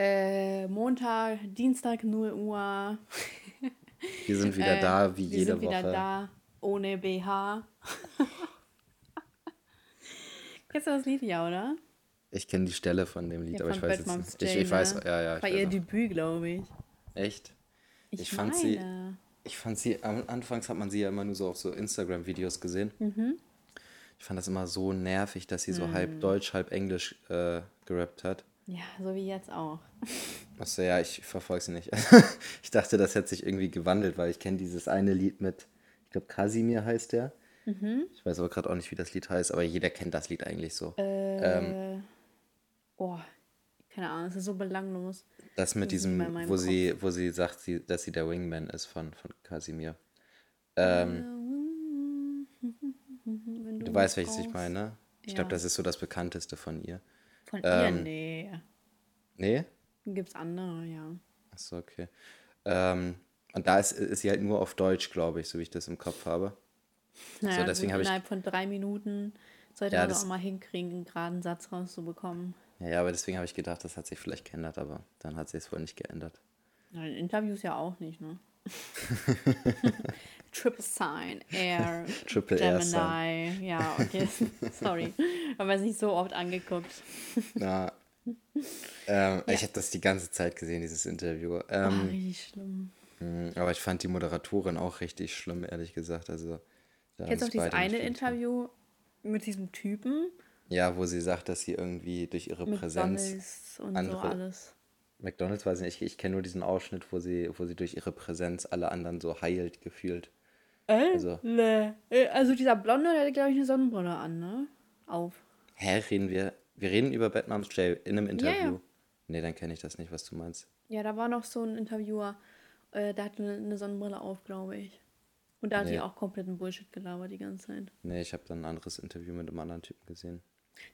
Äh, Montag, Dienstag 0 Uhr. Wir sind wieder äh, da, wie jede Woche. Wir sind wieder da, ohne BH. Kennst du das Lied ja, oder? Ich kenne die Stelle von dem Lied, ja, aber ich weiß jetzt nicht. Ich, ich weiß, ja, ja. Bei ihr Debüt, glaube ich. Echt? Ich, ich fand sie. Ich fand sie, anfangs hat man sie ja immer nur so auf so Instagram-Videos gesehen. Mhm. Ich fand das immer so nervig, dass sie so mhm. halb Deutsch, halb Englisch äh, gerappt hat. Ja, so wie jetzt auch. Achso, ja, ich verfolge sie nicht. ich dachte, das hätte sich irgendwie gewandelt, weil ich kenne dieses eine Lied mit, ich glaube, Kasimir heißt der. Mhm. Ich weiß aber gerade auch nicht, wie das Lied heißt, aber jeder kennt das Lied eigentlich so. Äh, ähm, oh, keine Ahnung, es ist so belanglos. Das mit diesem, wo sie, wo sie sagt, sie, dass sie der Wingman ist von, von Kasimir. Ähm, du, du weißt, welches ich meine. Ich ja. glaube, das ist so das bekannteste von ihr. Von ähm, ihr? Nee. Nee? Gibt es andere, ja. Achso, okay. Ähm, und da ist, ist sie halt nur auf Deutsch, glaube ich, so wie ich das im Kopf habe. Naja, so, deswegen habe ich. Innerhalb von drei Minuten sollte ja, man das auch mal hinkriegen, einen geraden Satz rauszubekommen. Ja, ja, aber deswegen habe ich gedacht, das hat sich vielleicht geändert, aber dann hat sich es wohl nicht geändert. Ja, in Interviews ja auch nicht, ne? Triple Sign, Air, Triple Gemini. Air. Ja, okay. Sorry. Haben wir es nicht so oft angeguckt. Na. Ähm, ja. Ich habe das die ganze Zeit gesehen, dieses Interview. Ähm, oh, richtig schlimm. Hm, aber ich fand die Moderatorin auch richtig schlimm, ehrlich gesagt. Also, Jetzt auch dieses eine Interview mit diesem Typen. Ja, wo sie sagt, dass sie irgendwie durch ihre McDonald's Präsenz und andere, so alles. McDonalds weiß ich nicht, ich, ich kenne nur diesen Ausschnitt, wo sie, wo sie durch ihre Präsenz alle anderen so heilt gefühlt. Äh? Also. Äh, also dieser Blonde, der hat, glaube ich, eine Sonnenbrille an, ne? Auf. Hä, reden wir? Wir reden über Bad Moms Jay in einem Interview. Ja, ja. Nee, dann kenne ich das nicht, was du meinst. Ja, da war noch so ein Interviewer, äh, der hatte eine Sonnenbrille auf, glaube ich. Und da hat nee. die auch kompletten Bullshit gelabert die ganze Zeit. Nee, ich habe dann ein anderes Interview mit einem anderen Typen gesehen.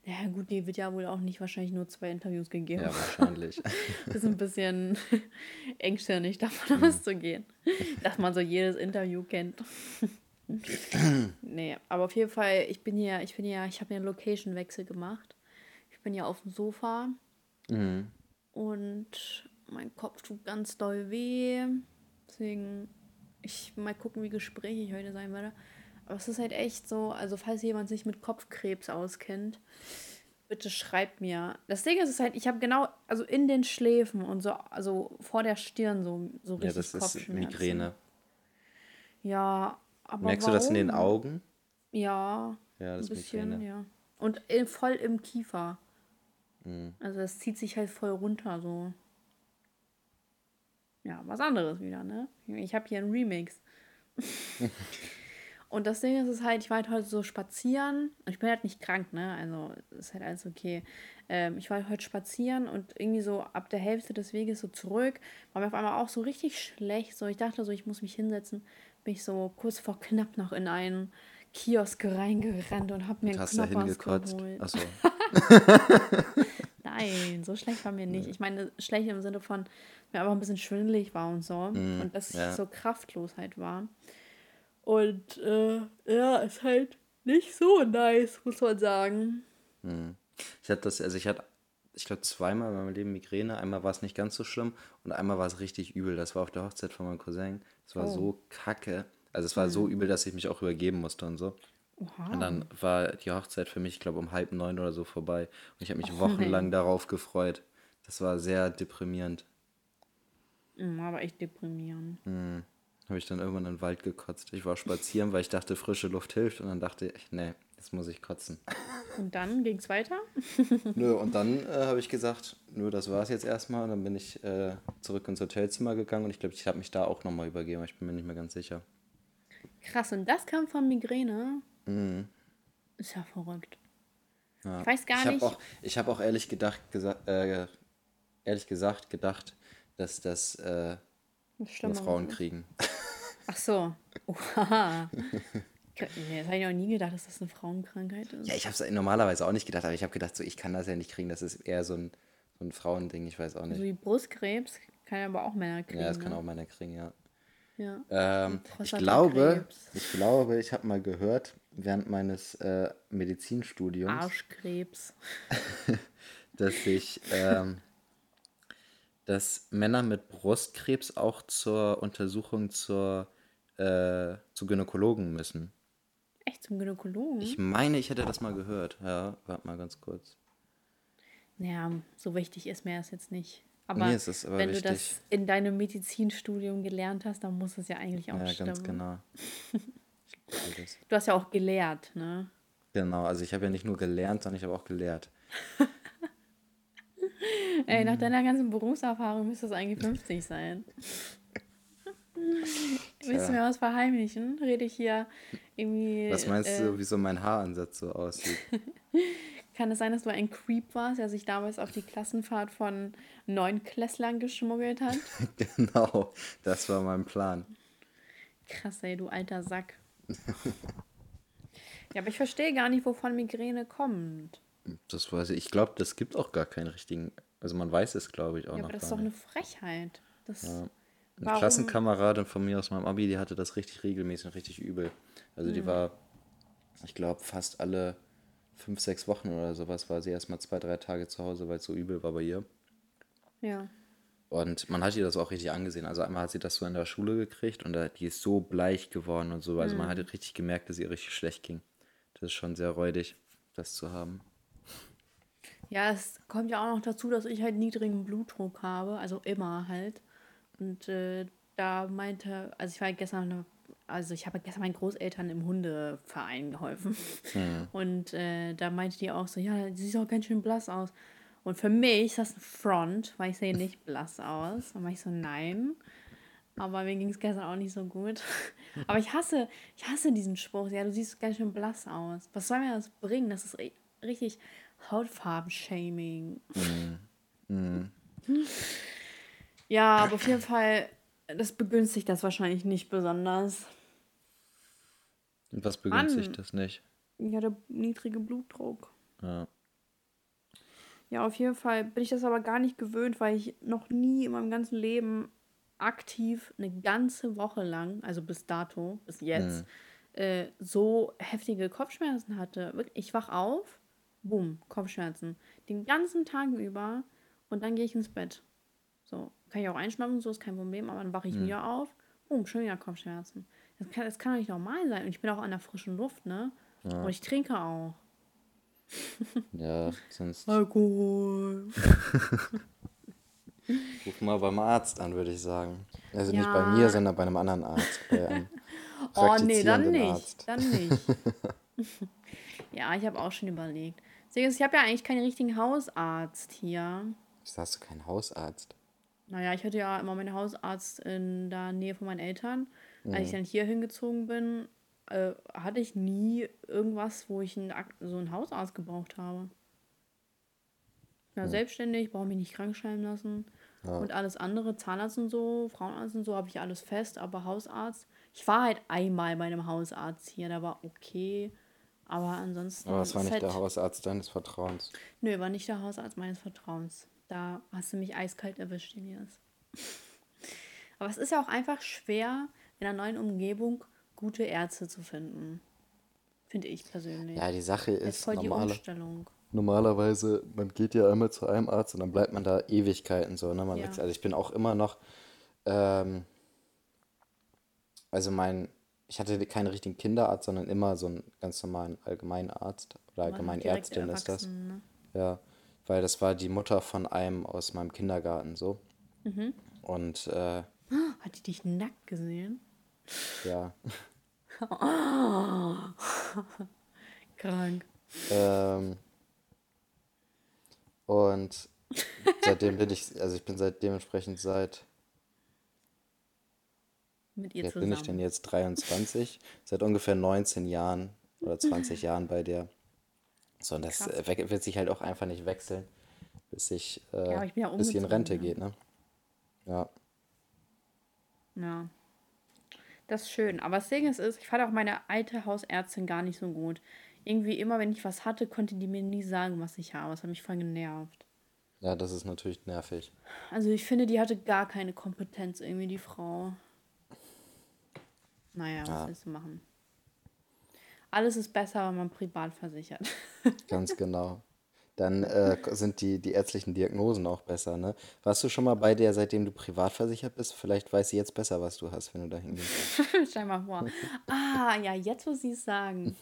Ja, gut, die wird ja wohl auch nicht wahrscheinlich nur zwei Interviews gegeben. Ja, wahrscheinlich. das ist ein bisschen engstirnig, davon mhm. auszugehen, dass man so jedes Interview kennt. nee, aber auf jeden Fall, ich bin hier, ich bin hier, ich habe hier einen Location-Wechsel gemacht. Ich bin hier auf dem Sofa mhm. und mein Kopf tut ganz doll weh. Deswegen, ich mal gucken, wie gesprächig heute sein werde. Aber es ist halt echt so, also falls jemand sich mit Kopfkrebs auskennt, bitte schreibt mir. Das Ding ist, ist halt, ich habe genau, also in den Schläfen und so, also vor der Stirn so, so richtig Ja, das ist Migräne. Ja, aber Merkst warum? du das in den Augen? Ja, ja das ein bisschen, Migräne. ja. Und voll im Kiefer. Mhm. Also das zieht sich halt voll runter, so. Ja, was anderes wieder, ne? Ich habe hier einen Remix. Und das Ding ist, ist halt, ich war halt heute so spazieren. Ich bin halt nicht krank, ne? Also ist halt alles okay. Ähm, ich war halt heute spazieren und irgendwie so ab der Hälfte des Weges so zurück, war mir auf einmal auch so richtig schlecht. So, ich dachte so, ich muss mich hinsetzen. Bin ich so kurz vor knapp noch in einen Kiosk reingerannt und hab mir einen Hast Knoppers geholt. Achso. Nein, so schlecht war mir nicht. Ich meine, schlecht im Sinne von, mir einfach ein bisschen schwindelig war und so. Mm, und dass ja. ich so kraftlos halt war. Und äh, ja, ist halt nicht so nice, muss man sagen. Hm. Ich hatte das, also ich hatte, ich glaube, zweimal in meinem Leben Migräne. Einmal war es nicht ganz so schlimm und einmal war es richtig übel. Das war auf der Hochzeit von meinem Cousin. Es war oh. so kacke. Also es war hm. so übel, dass ich mich auch übergeben musste und so. Oha. Und dann war die Hochzeit für mich, ich glaube, um halb neun oder so vorbei. Und ich habe mich oh, wochenlang nein. darauf gefreut. Das war sehr deprimierend. Hm, aber echt deprimierend. Hm habe ich dann irgendwann in den Wald gekotzt. Ich war spazieren, weil ich dachte, frische Luft hilft. Und dann dachte ich, nee, jetzt muss ich kotzen. Und dann ging es weiter? nö, und dann äh, habe ich gesagt, nö, das war es jetzt erstmal. Und dann bin ich äh, zurück ins Hotelzimmer gegangen und ich glaube, ich habe mich da auch nochmal übergeben. Ich bin mir nicht mehr ganz sicher. Krass, und das kam von Migräne? Mhm. Ist ja verrückt. Ja. Ich weiß gar ich nicht. Auch, ich habe auch ehrlich, gedacht, äh, ehrlich gesagt gedacht, dass das äh, nur Frauen kriegen. Ach so. Oha. Nee, das habe ich noch nie gedacht, dass das eine Frauenkrankheit ist. Ja, ich habe es normalerweise auch nicht gedacht, aber ich habe gedacht, so, ich kann das ja nicht kriegen. Das ist eher so ein, so ein Frauending, ich weiß auch nicht. So wie Brustkrebs kann ja aber auch Männer kriegen. Ja, das kann ne? auch Männer kriegen, ja. ja. Ähm, ich glaube, ich glaube, ich habe mal gehört, während meines äh, Medizinstudiums. Arschkrebs. dass ich, ähm, dass Männer mit Brustkrebs auch zur Untersuchung zur, äh, zu Gynäkologen müssen. Echt zum Gynäkologen? Ich meine, ich hätte das mal gehört. Ja, warte mal ganz kurz. Naja, so wichtig ist mir das jetzt nicht. Aber, nee, aber wenn wichtig. du das in deinem Medizinstudium gelernt hast, dann muss es ja eigentlich auch ja, stimmen. Ja, ganz genau. du hast ja auch gelehrt, ne? Genau, also ich habe ja nicht nur gelernt, sondern ich habe auch gelehrt. Ey, nach deiner ganzen Berufserfahrung müsste es eigentlich 50 sein. Willst du mir was verheimlichen? Rede ich hier irgendwie. Was meinst äh, du, wie so mein Haaransatz so aussieht? Kann es sein, dass du ein Creep warst, der sich damals auf die Klassenfahrt von neun Klässlern geschmuggelt hat? genau, das war mein Plan. Krass, ey, du alter Sack. ja, aber ich verstehe gar nicht, wovon Migräne kommt. Das weiß ich. Ich glaube, das gibt auch gar keinen richtigen. Also man weiß es, glaube ich, auch ja, noch. Aber das ist doch eine Frechheit. Das, ja. Eine warum? Klassenkameradin von mir aus meinem Abi, die hatte das richtig regelmäßig und richtig übel. Also die war, ich glaube, fast alle fünf, sechs Wochen oder sowas war sie erstmal zwei, drei Tage zu Hause, weil es so übel war bei ihr. Ja. Und man hat ihr das auch richtig angesehen. Also einmal hat sie das so in der Schule gekriegt und die ist so bleich geworden und so. Also mhm. man hat richtig gemerkt, dass ihr richtig schlecht ging. Das ist schon sehr räudig, das zu haben. Ja, es kommt ja auch noch dazu, dass ich halt niedrigen Blutdruck habe, also immer halt. Und äh, da meinte, also ich war gestern also ich habe gestern meinen Großeltern im Hundeverein geholfen. Mhm. Und äh, da meinte die auch so, ja, sie sieht auch ganz schön blass aus. Und für mich ist das ein Front, weil ich sehe nicht blass aus. Und ich so, nein. Aber mir ging es gestern auch nicht so gut. Aber ich hasse, ich hasse diesen Spruch. Ja, du siehst ganz schön blass aus. Was soll mir das bringen? Das ist richtig Hautfarben-Shaming. Mm. Mm. Ja, aber auf jeden Fall, das begünstigt das wahrscheinlich nicht besonders. Was begünstigt Mann. das nicht? Ja, der niedrige Blutdruck. Ja. Ja, auf jeden Fall bin ich das aber gar nicht gewöhnt, weil ich noch nie in meinem ganzen Leben aktiv eine ganze Woche lang, also bis dato, bis jetzt, mhm. äh, so heftige Kopfschmerzen hatte. Ich wach auf, boom, Kopfschmerzen. Den ganzen Tag über und dann gehe ich ins Bett. So, kann ich auch einschlafen, so ist kein Problem, aber dann wache ich mhm. wieder auf, boom, schon wieder Kopfschmerzen. Das kann, das kann doch nicht normal sein. Und ich bin auch an der frischen Luft, ne? Ja. Und ich trinke auch. Ja, sonst. Alkohol. Ruf mal beim Arzt an, würde ich sagen. Also ja. nicht bei mir, sondern bei einem anderen Arzt. oh, nee, dann nicht. Arzt. Dann nicht. ja, ich habe auch schon überlegt. Ich habe ja eigentlich keinen richtigen Hausarzt hier. Wieso hast du keinen Hausarzt? Naja, ich hatte ja immer meinen Hausarzt in der Nähe von meinen Eltern. Mhm. Als ich dann hier hingezogen bin, äh, hatte ich nie irgendwas, wo ich einen, so einen Hausarzt gebraucht habe. Ja, ja. selbstständig, brauche mich nicht krank schreiben lassen. Ja. Und alles andere, Zahnarzt und so, Frauenarzt und so, habe ich alles fest, aber Hausarzt. Ich war halt einmal bei einem Hausarzt hier, der war okay. Aber ansonsten. Aber es war nicht halt, der Hausarzt deines Vertrauens. Nö, war nicht der Hausarzt meines Vertrauens. Da hast du mich eiskalt erwischt, Elias. aber es ist ja auch einfach schwer, in einer neuen Umgebung gute Ärzte zu finden. Finde ich persönlich. Ja, die Sache ist, ist voll normale, die Umstellung. normalerweise, man geht ja einmal zu einem Arzt und dann bleibt man da Ewigkeiten so. Ne? Man ja. Also ich bin auch immer noch, ähm, also mein, ich hatte keinen richtigen Kinderarzt, sondern immer so einen ganz normalen Allgemeinarzt oder Allgemeinärztin ist das. Ne? Ja, weil das war die Mutter von einem aus meinem Kindergarten so. Mhm. Und äh, hat die dich nackt gesehen? Ja. Krank. Ähm, und seitdem bin ich, also ich bin seit dementsprechend seit. Mit ihr zusammen. bin ich denn jetzt 23? Seit ungefähr 19 Jahren oder 20 Jahren bei der. So, und das Krass. wird sich halt auch einfach nicht wechseln, bis ich, äh, ja, ich ja bis sie in Rente geht, ne? Ja. Ja. Das ist schön. Aber das Ding ist, ich fand auch meine alte Hausärztin gar nicht so gut. Irgendwie immer, wenn ich was hatte, konnte die mir nie sagen, was ich habe. Das hat mich voll genervt. Ja, das ist natürlich nervig. Also ich finde, die hatte gar keine Kompetenz, irgendwie, die Frau. Naja, was ja. willst du machen? Alles ist besser, wenn man privat versichert. Ganz genau. dann äh, sind die, die ärztlichen Diagnosen auch besser, ne? Warst du schon mal bei der, seitdem du privat versichert bist? Vielleicht weiß sie jetzt besser, was du hast, wenn du da hingehst. Stell mal vor. Ah, ja, jetzt muss ich es sagen.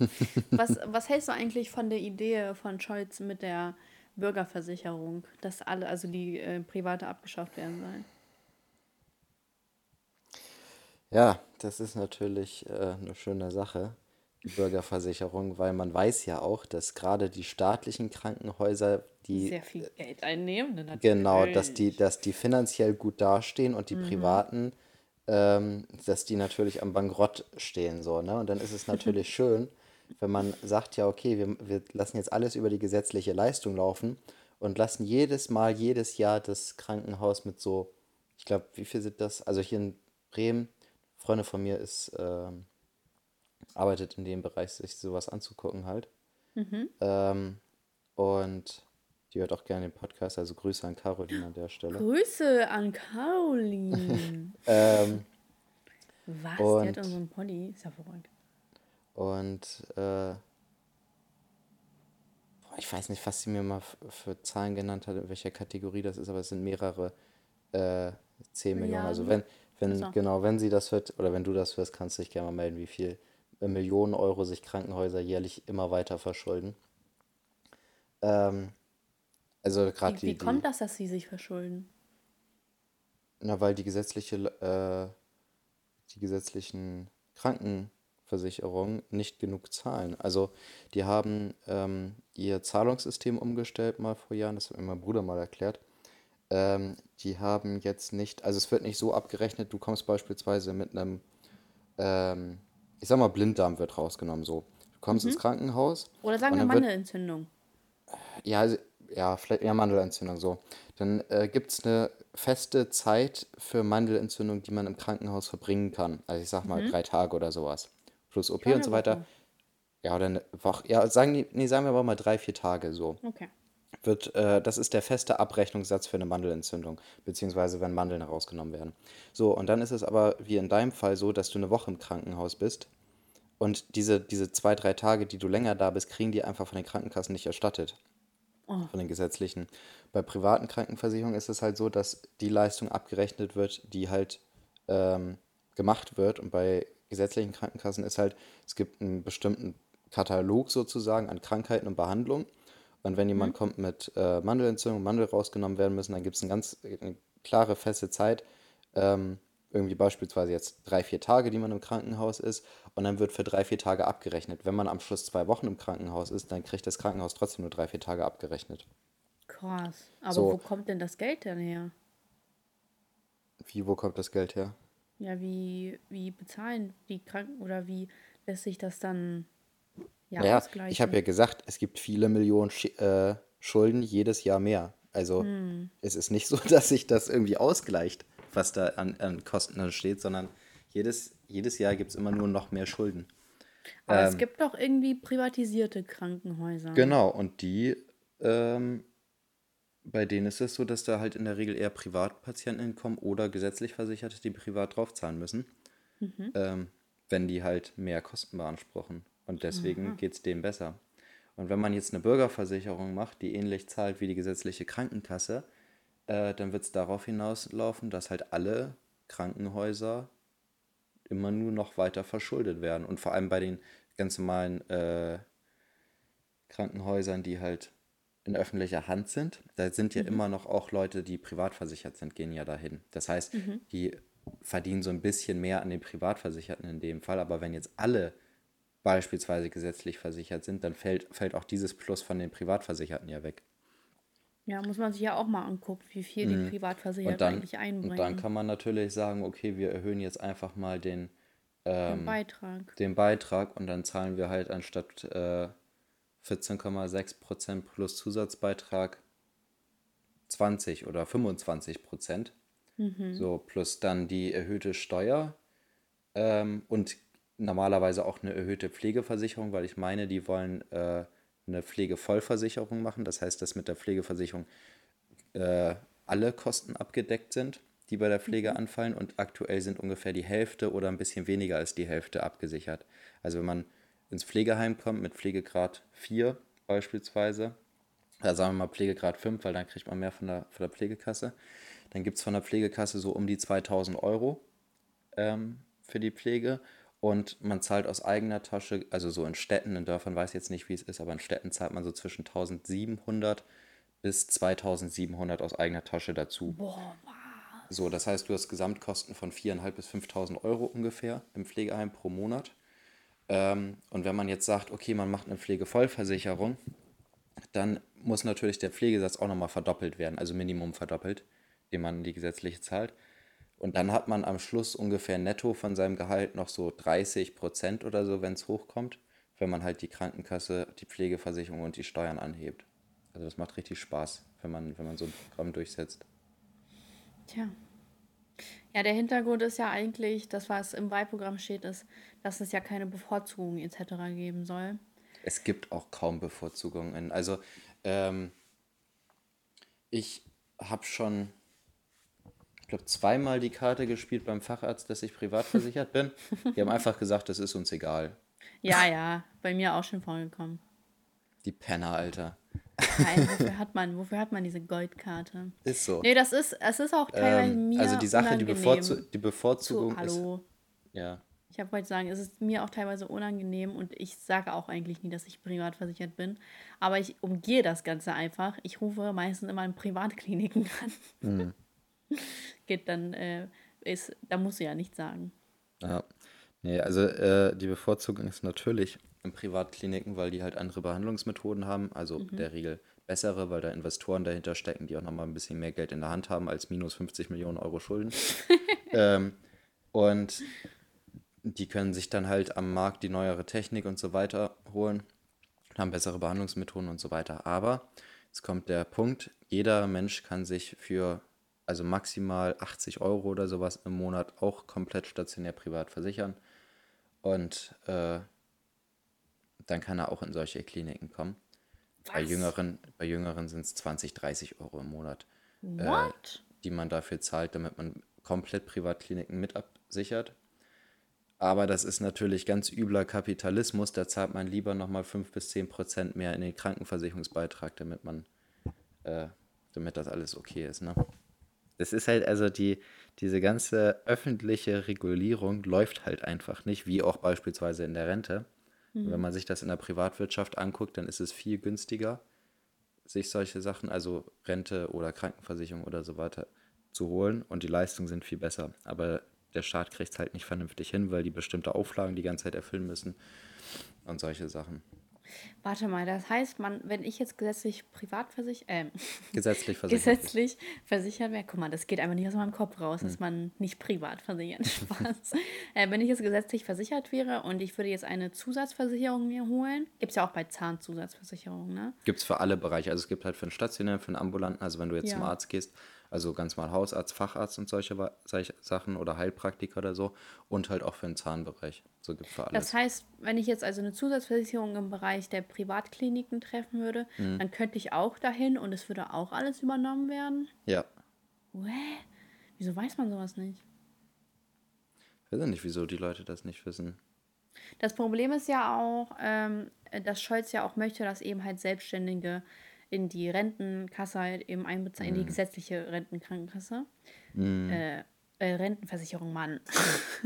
Was, was hältst du eigentlich von der Idee von Scholz mit der Bürgerversicherung, dass alle, also die äh, private abgeschafft werden sollen? Ja, das ist natürlich äh, eine schöne Sache die Bürgerversicherung, weil man weiß ja auch, dass gerade die staatlichen Krankenhäuser, die Sehr viel Geld einnehmen, ne, genau, dass die, natürlich. dass die finanziell gut dastehen und die Mhm. privaten, ähm, dass die natürlich am Bankrott stehen, so, ne? Und dann ist es natürlich schön, wenn man sagt, ja, okay, wir, wir lassen jetzt alles über die gesetzliche Leistung laufen und lassen jedes Mal, jedes Jahr das Krankenhaus mit so, ich glaube, wie viel sind das? Also hier in Bremen, eine Freundin von mir ist, ähm, arbeitet in dem Bereich, sich sowas anzugucken halt. Mhm. Ähm, und die hört auch gerne den Podcast, also Grüße an Caroline an der Stelle. Grüße an Caroline. Ähm, Was? Die hat und unseren Pony. Ist ja verrückt. und äh, ich weiß nicht, was sie mir mal für Zahlen genannt hat, in welcher Kategorie das ist, aber es sind mehrere äh, 10 Millionen. Also Milliarden? wenn, wenn, Achso. genau, wenn sie das hört, oder wenn du das hörst, kannst du dich gerne mal melden, wie viel Millionen Euro sich Krankenhäuser jährlich immer weiter verschulden. Ähm, also gerade Wie, wie die, kommt die, das, dass sie sich verschulden? na, weil die gesetzliche, äh, die gesetzlichen Krankenversicherungen nicht genug zahlen. Also die haben ähm, ihr Zahlungssystem umgestellt mal vor Jahren, das hat mir mein Bruder mal erklärt. Ähm, die haben jetzt nicht, also es wird nicht so abgerechnet, du kommst beispielsweise mit einem, ähm, ich sag mal, Blinddarm wird rausgenommen so. Du kommst ins Mhm. Krankenhaus Oder sagen wir Mandelentzündung. ja, also, ja, vielleicht eher Mandelentzündung so. Dann äh, gibt es eine feste Zeit für Mandelentzündung, die man im Krankenhaus verbringen kann. Also ich sag mal Mhm. drei Tage oder sowas. Plus OP glaube und so weiter. Woche. Ja, oder eine Woche. Ja, sagen, nee, sagen wir aber mal drei, vier Tage so. Okay. Wird, äh, das ist der feste Abrechnungssatz für eine Mandelentzündung, beziehungsweise wenn Mandeln herausgenommen werden. So, und dann ist es aber wie in deinem Fall so, dass du eine Woche im Krankenhaus bist und diese, diese zwei, drei Tage, die du länger da bist, kriegen die einfach von den Krankenkassen nicht erstattet Oh, von den gesetzlichen. Bei privaten Krankenversicherungen ist es halt so, dass die Leistung abgerechnet wird, die halt ähm, gemacht wird. Und bei gesetzlichen Krankenkassen ist halt, es gibt einen bestimmten Katalog sozusagen an Krankheiten und Behandlungen. Und wenn mhm. jemand kommt mit äh, Mandelentzündung, Mandel rausgenommen werden müssen, dann gibt es eine ganz eine klare, feste Zeit. Ähm, irgendwie beispielsweise jetzt drei, vier Tage, die man im Krankenhaus ist. Und dann wird für drei, vier Tage abgerechnet. Wenn man am Schluss zwei Wochen im Krankenhaus ist, dann kriegt das Krankenhaus trotzdem nur drei, vier Tage abgerechnet. Krass. Aber wo So, kommt denn das Geld denn her? wie, wo kommt das Geld her? Ja, wie, wie bezahlen die Kranken oder wie lässt sich das dann ja Naja, ich habe ja gesagt, es gibt viele Millionen Schi- äh, Schulden jedes Jahr mehr. Also Hm. es ist nicht so, dass sich das irgendwie ausgleicht, was da an, an Kosten entsteht, sondern jedes, jedes Jahr gibt es immer nur noch mehr Schulden. Aber es Ähm, gibt doch irgendwie privatisierte Krankenhäuser. genau, und die, ähm, bei denen ist es so, dass da halt in der Regel eher Privatpatienten kommen oder gesetzlich Versicherte, die privat draufzahlen müssen, Mhm. ähm, wenn die halt mehr Kosten beanspruchen. Und deswegen Aha. geht es denen besser. Und wenn man jetzt eine Bürgerversicherung macht, die ähnlich zahlt wie die gesetzliche Krankenkasse, äh, dann wird es darauf hinauslaufen, dass halt alle Krankenhäuser immer nur noch weiter verschuldet werden. Und vor allem bei den ganz normalen äh, Krankenhäusern, die halt in öffentlicher Hand sind, da sind ja Mhm. immer noch auch Leute, die privat versichert sind, gehen ja dahin. Das heißt, Mhm. die verdienen so ein bisschen mehr an den Privatversicherten in dem Fall, aber wenn jetzt alle beispielsweise gesetzlich versichert sind, dann fällt, fällt auch dieses Plus von den Privatversicherten ja weg. Ja, muss man sich ja auch mal angucken, wie viel die Mhm. Privatversicherten dann, eigentlich und dann einbringen. kann man natürlich sagen, okay, wir erhöhen jetzt einfach mal den, Den ähm, Beitrag. den Beitrag und dann zahlen wir halt anstatt äh, 14,6% plus Zusatzbeitrag 20 oder 25%. Mhm. So, plus dann die erhöhte Steuer ähm, und normalerweise auch eine erhöhte Pflegeversicherung, weil ich meine, die wollen äh, eine Pflegevollversicherung machen. Das heißt, dass mit der Pflegeversicherung äh, alle Kosten abgedeckt sind, die bei der Pflege Mhm. anfallen und aktuell sind ungefähr die Hälfte oder ein bisschen weniger als die Hälfte abgesichert. Also wenn man ins Pflegeheim kommt mit Pflegegrad 4 beispielsweise, da sagen wir mal Pflegegrad 5, weil dann kriegt man mehr von der, von der Pflegekasse. Dann gibt es von der Pflegekasse so um die 2000 Euro ähm, für die Pflege. Und man zahlt aus eigener Tasche, also so in Städten, in Dörfern weiß ich jetzt nicht, wie es ist, aber in Städten zahlt man so zwischen 1700 bis 2700 aus eigener Tasche dazu. Boah, was? So, das heißt, du hast Gesamtkosten von 4.500 bis 5.000 Euro ungefähr im Pflegeheim pro Monat. Ähm, und wenn man jetzt sagt, okay, man macht eine Pflegevollversicherung, dann muss natürlich der Pflegesatz auch nochmal verdoppelt werden, also Minimum verdoppelt, den man die gesetzliche zahlt. Und dann hat man am Schluss ungefähr netto von seinem Gehalt noch so 30 Prozent oder so, wenn es hochkommt, wenn man halt die Krankenkasse, die Pflegeversicherung und die Steuern anhebt. Also das macht richtig Spaß, wenn man, wenn man so ein Programm durchsetzt. Tja. Ja, der Hintergrund ist ja eigentlich, das, was im Wahlprogramm steht, ist, dass es ja keine Bevorzugung etc. geben soll. Es gibt auch kaum Bevorzugungen. Also ähm, ich habe schon, glaube, zweimal die Karte gespielt beim Facharzt, dass ich privat versichert bin. Die haben einfach gesagt, das ist uns egal. Ja, ja, bei mir auch schon vorgekommen. Die Penner, Alter. Nein, wofür hat man, wofür hat man diese Goldkarte? Ist so. Nee, das ist, es ist auch teilweise ähm, mir Also die Sache, die, Bevorzu die Bevorzugung zu, hallo. ist. Ja. Ich habe heute sagen, es ist mir auch teilweise unangenehm und ich sage auch eigentlich nie, dass ich privat versichert bin. Aber ich umgehe das Ganze einfach. Ich rufe meistens immer in Privatkliniken an. Mhm. Geht dann, äh, ist, da musst du ja nichts sagen. Ja. Nee, also äh, die Bevorzugung ist natürlich in Privatkliniken, weil die halt andere Behandlungsmethoden haben, also mhm. der Regel bessere, weil da Investoren dahinter stecken, die auch nochmal ein bisschen mehr Geld in der Hand haben als minus 50 Millionen Euro Schulden. ähm, und die können sich dann halt am Markt die neuere Technik und so weiter holen, haben bessere Behandlungsmethoden und so weiter. Aber jetzt kommt der Punkt, jeder Mensch kann sich für also maximal 80 Euro oder sowas im Monat auch komplett stationär privat versichern. Und äh, dann kann er auch in solche Kliniken kommen. Was? Bei Jüngeren, bei Jüngeren sind es 20, 30 Euro im Monat, äh, die man dafür zahlt, damit man komplett Privatkliniken mit absichert. Aber das ist natürlich ganz übler Kapitalismus. Da zahlt man lieber nochmal 5 bis 10 Prozent mehr in den Krankenversicherungsbeitrag, damit man, äh, damit das alles okay ist. Ne? Das ist halt also die, diese ganze öffentliche Regulierung läuft halt einfach nicht, wie auch beispielsweise in der Rente. Mhm. Wenn man sich das in der Privatwirtschaft anguckt, dann ist es viel günstiger, sich solche Sachen, also Rente oder Krankenversicherung oder so weiter, zu holen und die Leistungen sind viel besser. Aber der Staat kriegt es halt nicht vernünftig hin, weil die bestimmte Auflagen die ganze Zeit erfüllen müssen und solche Sachen. Warte mal, das heißt, man, wenn ich jetzt gesetzlich privat versichert, äh, gesetzlich versichert, gesetzlich versichert wäre, guck mal, das geht einfach nicht aus meinem Kopf raus, hm. dass man nicht privat versichert. Spaß. äh, wenn ich jetzt gesetzlich versichert wäre und ich würde jetzt eine Zusatzversicherung mir holen, gibt es ja auch bei Zahnzusatzversicherungen, ne? Gibt es für alle Bereiche. Also es gibt halt für einen stationären, für einen ambulanten, also wenn du jetzt ja. zum Arzt gehst, also ganz mal Hausarzt, Facharzt und solche, solche Sachen oder Heilpraktiker oder so und halt auch für den Zahnbereich. So gibt für alles. Das heißt, wenn ich jetzt also eine Zusatzversicherung im Bereich der Privatkliniken treffen würde, mhm. dann könnte ich auch dahin und es würde auch alles übernommen werden? Ja. Hä? Wieso weiß man sowas nicht? Ich weiß ja nicht, wieso die Leute das nicht wissen. Das Problem ist ja auch, ähm, dass Scholz ja auch möchte, dass eben halt Selbstständige in die Rentenkasse halt eben einbezahlen, mhm. in die mhm. gesetzliche Rentenkrankenkasse. Mhm. Äh, äh, Rentenversicherung, Mann.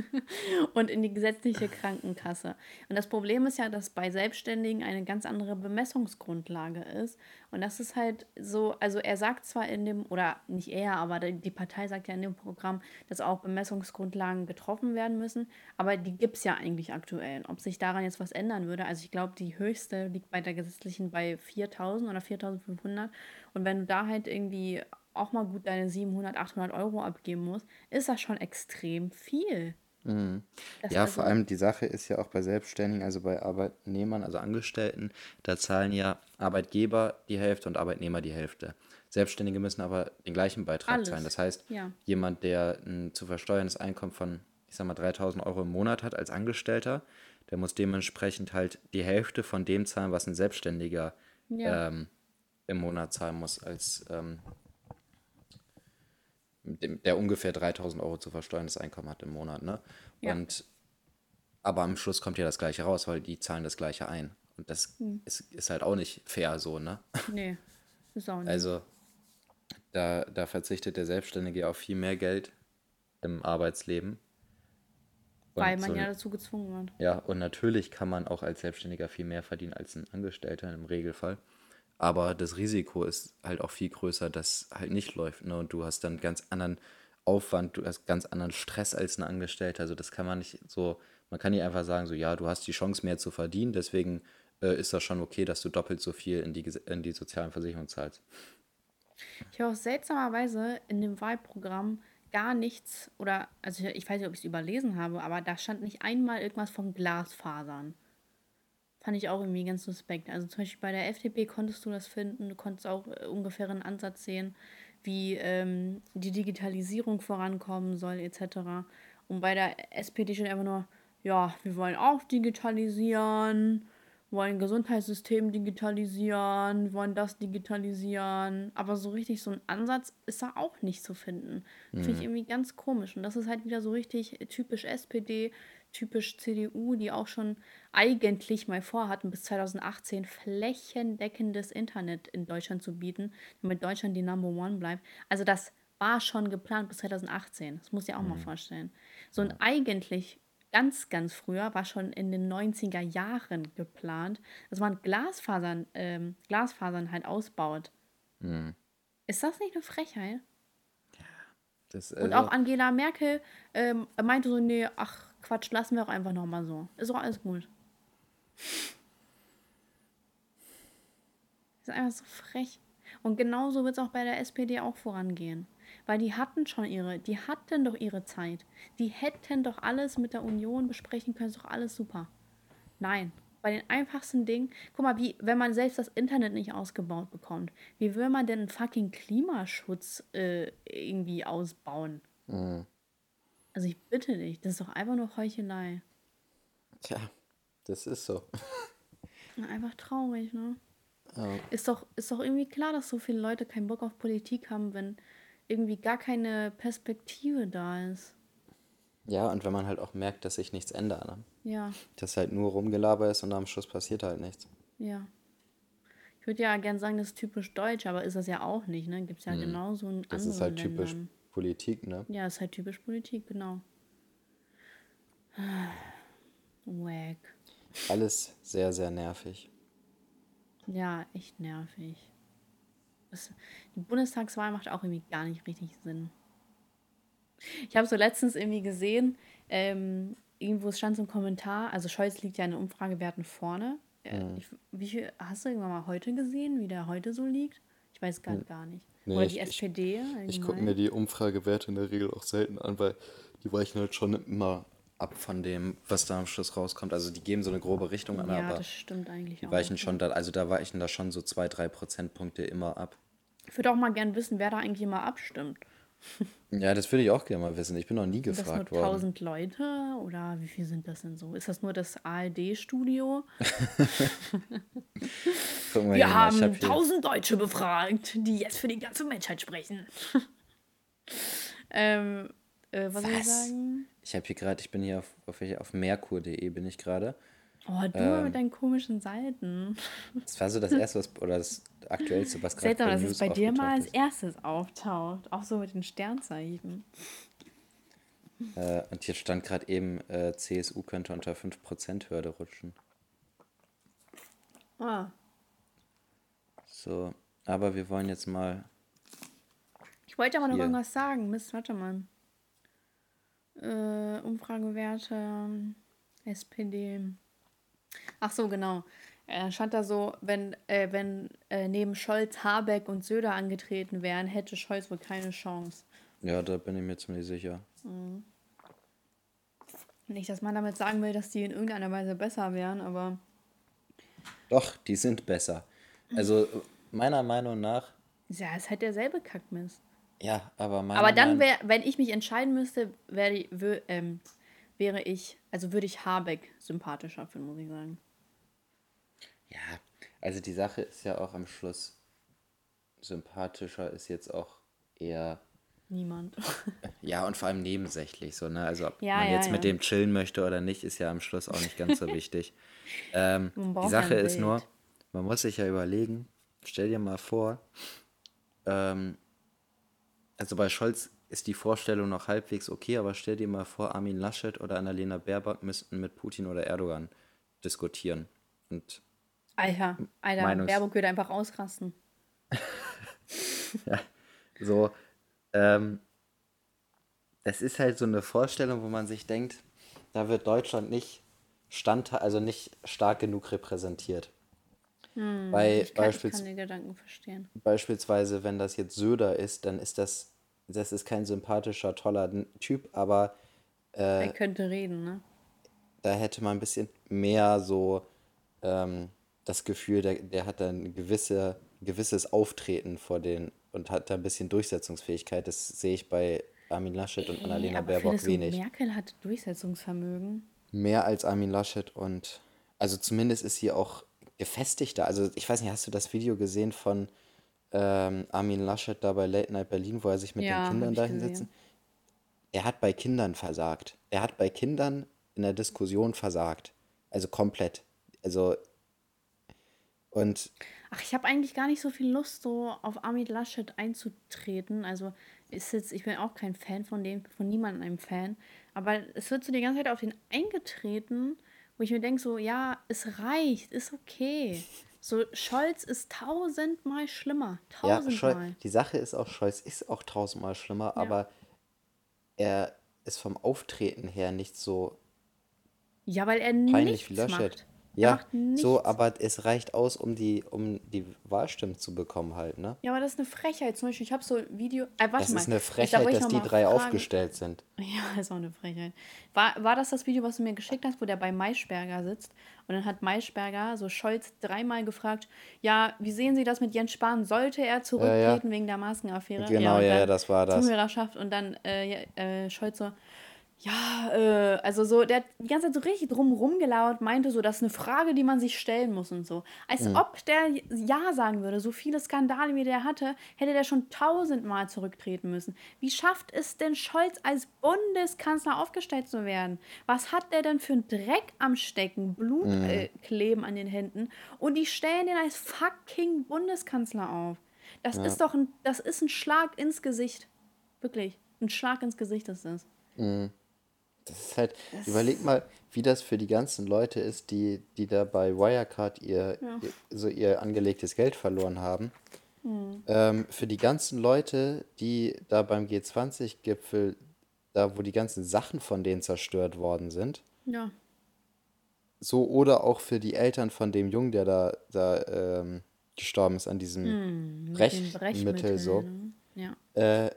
und in die gesetzliche Krankenkasse. Und das Problem ist ja, dass bei Selbstständigen eine ganz andere Bemessungsgrundlage ist. Und das ist halt so, also er sagt zwar in dem, oder nicht er, aber die Partei sagt ja in dem Programm, dass auch Bemessungsgrundlagen getroffen werden müssen, aber die gibt es ja eigentlich aktuell. Ob sich daran jetzt was ändern würde, also ich glaube, die höchste liegt bei der gesetzlichen bei 4000 oder 4500. Und wenn du da halt irgendwie auch mal gut deine 700, 800 Euro abgeben musst, ist das schon extrem viel. Mhm. Ja, also vor allem die Sache ist ja auch bei Selbstständigen, also bei Arbeitnehmern, also Angestellten, da zahlen ja Arbeitgeber die Hälfte und Arbeitnehmer die Hälfte. Selbstständige müssen aber den gleichen Beitrag Alles. zahlen. Das heißt, ja. jemand, der ein zu versteuerndes Einkommen von, ich sag mal, 3000 Euro im Monat hat als Angestellter, der muss dementsprechend halt die Hälfte von dem zahlen, was ein Selbstständiger ja. ähm, im Monat zahlen muss als ähm, der ungefähr 3000 Euro zu versteuerndes Einkommen hat im Monat. Ne? Ja. Und, aber am Schluss kommt ja das Gleiche raus, weil die zahlen das Gleiche ein. Und das hm. ist, ist halt auch nicht fair so, ne? Nee. Ist auch nicht. Also da, da verzichtet der Selbstständige auf viel mehr Geld im Arbeitsleben. Und Weil man so, ja dazu gezwungen wird. Ja, und natürlich kann man auch als Selbstständiger viel mehr verdienen als ein Angestellter im Regelfall. Aber das Risiko ist halt auch viel größer, dass halt nicht läuft. Ne? Und du hast dann ganz anderen Aufwand, du hast ganz anderen Stress als ein Angestellter. Also das kann man nicht so, man kann nicht einfach sagen, so ja, du hast die Chance mehr zu verdienen, deswegen äh, ist das schon okay, dass du doppelt so viel in die, in die sozialen Versicherungen zahlst. Ich habe auch seltsamerweise in dem Wahlprogramm gar nichts, oder, also ich, weiß nicht, ob ich es überlesen habe, aber da stand nicht einmal irgendwas von Glasfasern. Fand ich auch irgendwie ganz suspekt. Also zum Beispiel bei der FDP konntest du das finden, du konntest auch äh, ungefähr einen Ansatz sehen, wie ähm, die Digitalisierung vorankommen soll, etc. Und bei der SPD steht einfach nur, ja, wir wollen auch digitalisieren, wollen Gesundheitssystem digitalisieren, wollen das digitalisieren. Aber so richtig so ein Ansatz ist da auch nicht zu finden. Mhm. Finde ich irgendwie ganz komisch. Und das ist halt wieder so richtig typisch SPD, typisch CDU, die auch schon eigentlich mal vorhatten, bis 2018 flächendeckendes Internet in Deutschland zu bieten, damit Deutschland die Number One bleibt. Also das war schon geplant bis 2018. Das muss ich auch mhm. mal vorstellen. So und eigentlich ganz, ganz früher, war schon in den 90er Jahren geplant, dass man Glasfasern, ähm, Glasfasern halt ausbaut. Mhm. Ist das nicht eine Frechheit? Ja. Das, also Und auch Angela Merkel ähm, meinte so, nee, ach Quatsch, lassen wir auch einfach nochmal so. Ist doch alles gut. Ist einfach so frech. Und genauso wird es auch bei der SPD auch vorangehen. Weil die hatten schon ihre, die hatten doch ihre Zeit. Die hätten doch alles mit der Union besprechen können, ist doch alles super. Nein, bei den einfachsten Dingen, guck mal, wie, wenn man selbst das Internet nicht ausgebaut bekommt, wie will man denn fucking Klimaschutz äh, irgendwie ausbauen? Mhm. Also ich bitte dich, das ist doch einfach nur Heuchelei. Tja, das ist so. Einfach traurig, ne? Ja. Ist, doch, ist doch irgendwie klar, dass so viele Leute keinen Bock auf Politik haben, wenn irgendwie gar keine Perspektive da ist. Ja, und wenn man halt auch merkt, dass sich nichts ändert. Ne? Ja. Dass halt nur Rumgelaber ist und am Schluss passiert halt nichts. Ja. Ich würde ja gern sagen, das ist typisch deutsch, aber ist das ja auch nicht, ne? Gibt es ja hm. genauso in Das ist halt typisch Ländern. Politik, ne? Ja, ist halt typisch Politik, genau. Wack. Alles sehr, sehr nervig. Ja, echt nervig. Das, die Bundestagswahl macht auch irgendwie gar nicht richtig Sinn. Ich habe so letztens irgendwie gesehen, ähm, irgendwo stand so ein Kommentar, also Scholz liegt ja in den Umfragewerten vorne. Äh, mhm. Ich, wie viel, hast du irgendwann mal heute gesehen, wie der heute so liegt? Ich weiß gerade mhm. gar nicht. Nee, Oder die ich, SPD? Ich, ich gucke mir die Umfragewerte in der Regel auch selten an, weil die weichen halt schon immer ab von dem, was da am Schluss rauskommt. Also die geben so eine grobe Richtung an, ja, aber das stimmt eigentlich die weichen auch. schon da, also da weichen da schon so zwei, drei Prozentpunkte immer ab. Ich würde auch mal gerne wissen, wer da eigentlich immer abstimmt. Ja, das würde ich auch gerne mal wissen. Ich bin noch nie gefragt sind das nur worden. 1000 Leute oder wie viel sind das denn so? Ist das nur das ARD-Studio? Wir haben hab 1000 Deutsche befragt, die jetzt für die ganze Menschheit sprechen. ähm, äh, was, was soll ich sagen? Ich habe hier gerade, ich bin hier auf, auf, auf merkur.de bin ich gerade. Oh, du ähm, mit deinen komischen Seiten. Das war so das erste, was, oder das aktuellste, was gerade Seltsam, dass es bei dir mal als erstes auftaucht. Auch so mit den Sternzeichen. Äh, und hier stand gerade eben, äh, CSU könnte unter 5%-Hürde rutschen. Ah. So, aber wir wollen jetzt mal. Ich wollte aber noch irgendwas sagen. Mist, warte mal. Äh, Umfragewerte, SPD. Ach so, genau. Er stand da so, wenn, äh, wenn äh, neben Scholz, Habeck und Söder angetreten wären, hätte Scholz wohl keine Chance. Ja, da bin ich mir ziemlich sicher. Mhm. Nicht, dass man damit sagen will, dass die in irgendeiner Weise besser wären, aber. Doch, die sind besser. Also, meiner Meinung nach. Ja, es ist halt derselbe Kackmist. Ja, aber meiner Aber dann, wär, wenn ich mich entscheiden müsste, wäre ähm, wäre ich, also würde ich Habeck sympathischer finden, muss ich sagen. Ja, also die Sache ist ja auch am Schluss sympathischer ist jetzt auch eher niemand. ja, und vor allem nebensächlich so, ne? Also ob ja, man ja, jetzt ja. mit dem chillen möchte oder nicht, ist ja am Schluss auch nicht ganz so wichtig. Ähm, die Sache ist nur, man muss sich ja überlegen, stell dir mal vor, ähm, also bei Scholz ist die Vorstellung noch halbwegs okay, aber stell dir mal vor, Armin Laschet oder Annalena Baerbock müssten mit Putin oder Erdogan diskutieren. Und Alter, Alter, Meinungs Baerbock würde einfach ausrasten. ja, so, ähm, es ist halt so eine Vorstellung, wo man sich denkt, da wird Deutschland nicht stand, also nicht stark genug repräsentiert. Hm, Bei ich, kann, ich kann den Gedanken verstehen. Beispielsweise, wenn das jetzt Söder ist, dann ist das, das ist kein sympathischer, toller Typ, aber äh, er könnte reden, ne? Da hätte man ein bisschen mehr so ähm, das Gefühl, der, der hat dann gewisse, gewisses Auftreten vor den und hat da ein bisschen Durchsetzungsfähigkeit. Das sehe ich bei Armin Laschet und Annalena aber Baerbock wenig. Merkel hat Durchsetzungsvermögen. Mehr als Armin Laschet und also zumindest ist sie auch gefestigter. Also ich weiß nicht, hast du das Video gesehen von ähm, Armin Laschet da bei Late Night Berlin, wo er sich mit ja, den Kindern da hinsetzt? Er hat bei Kindern versagt. Er hat bei Kindern in der Diskussion versagt. Also komplett. Also und Ach, ich habe eigentlich gar nicht so viel Lust, so auf Armin Laschet einzutreten. Also ist jetzt, ich bin auch kein Fan von dem, von niemandem ein Fan. Aber es wird so die ganze Zeit auf ihn eingetreten, wo ich mir denke, so, ja, es reicht, ist okay. So, Scholz ist tausendmal schlimmer. Tausendmal. Ja, die Sache ist auch, Scholz ist auch tausendmal schlimmer, ja. aber er ist vom Auftreten her nicht so ja, weil er peinlich wie Laschet. Macht. Ja, so, aber es reicht aus, um die, um die Wahlstimmen zu bekommen halt, ne? Ja, aber das ist eine Frechheit. Zum Beispiel, ich habe so ein Video. Äh, warte das mal. ist eine Frechheit, dass die drei fragen. aufgestellt sind. Ja, ist auch eine Frechheit. War, war das das Video, was du mir geschickt hast, wo der bei Maischberger sitzt? Und dann hat Maischberger, so Scholz, dreimal gefragt: Ja, wie sehen Sie das mit Jens Spahn? Sollte er zurücktreten ja, ja. wegen der Maskenaffäre? Genau, ja, ja, das war das. Zuhörerschaft und dann äh, äh, Scholz so: ja, äh, also so, der hat die ganze Zeit so richtig drumrum gelauert, meinte so, das ist eine Frage, die man sich stellen muss und so. Als mhm. ob der Ja sagen würde. So viele Skandale, wie der hatte, hätte der schon tausendmal zurücktreten müssen. Wie schafft es denn Scholz als Bundeskanzler aufgestellt zu werden? Was hat der denn für einen Dreck am Stecken, Blutkleben mhm. äh, an den Händen und die stellen den als fucking Bundeskanzler auf? Das ja. ist doch ein, das ist ein Schlag ins Gesicht. Wirklich. Ein Schlag ins Gesicht ist das. Mhm. Das ist halt, das überleg mal, wie das für die ganzen Leute ist, die, die da bei Wirecard ihr, ja. ihr so ihr angelegtes Geld verloren haben. Mhm. Ähm, für die ganzen Leute, die da beim G20-Gipfel, da wo die ganzen Sachen von denen zerstört worden sind. Ja. So, oder auch für die Eltern von dem Jungen, der da, da ähm, gestorben ist an diesem mhm, Brechmittel, so. Ne? Ja. Äh,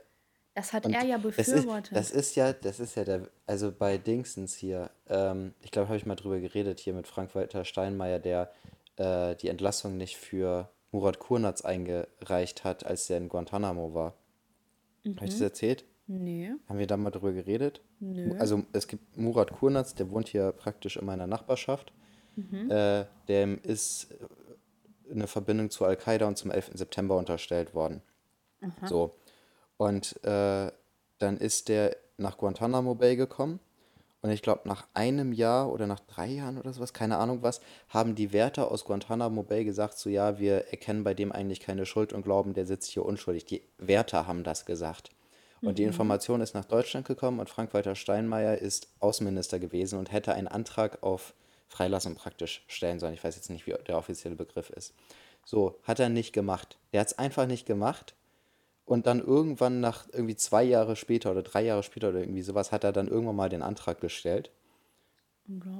das hat und er ja befürwortet. Das ist, das ist, ja, das ist ja der, also bei Dingsens hier, ähm, ich glaube, habe ich mal drüber geredet hier mit Frank-Walter Steinmeier, der äh, die Entlassung nicht für Murat Kurnatz eingereicht hat, als er in Guantanamo war. Mhm. Habe ich das erzählt? Nee. Haben wir da mal drüber geredet? Nö. Also es gibt Murat Kurnatz, der wohnt hier praktisch in meiner Nachbarschaft. Mhm. Äh, dem ist eine Verbindung zu Al-Qaida und zum 11. September unterstellt worden. Aha. So. Und äh, dann ist der nach Guantanamo Bay gekommen. Und ich glaube, nach einem Jahr oder nach drei Jahren oder sowas, keine Ahnung was, haben die Wärter aus Guantanamo Bay gesagt, so ja, wir erkennen bei dem eigentlich keine Schuld und glauben, der sitzt hier unschuldig. Die Wärter haben das gesagt. Und mhm. die Information ist nach Deutschland gekommen und Frank-Walter Steinmeier ist Außenminister gewesen und hätte einen Antrag auf Freilassung praktisch stellen sollen. Ich weiß jetzt nicht, wie der offizielle Begriff ist. So, hat er nicht gemacht. Der hat es einfach nicht gemacht und dann irgendwann nach irgendwie zwei Jahre später oder drei Jahre später oder irgendwie sowas hat er dann irgendwann mal den Antrag gestellt.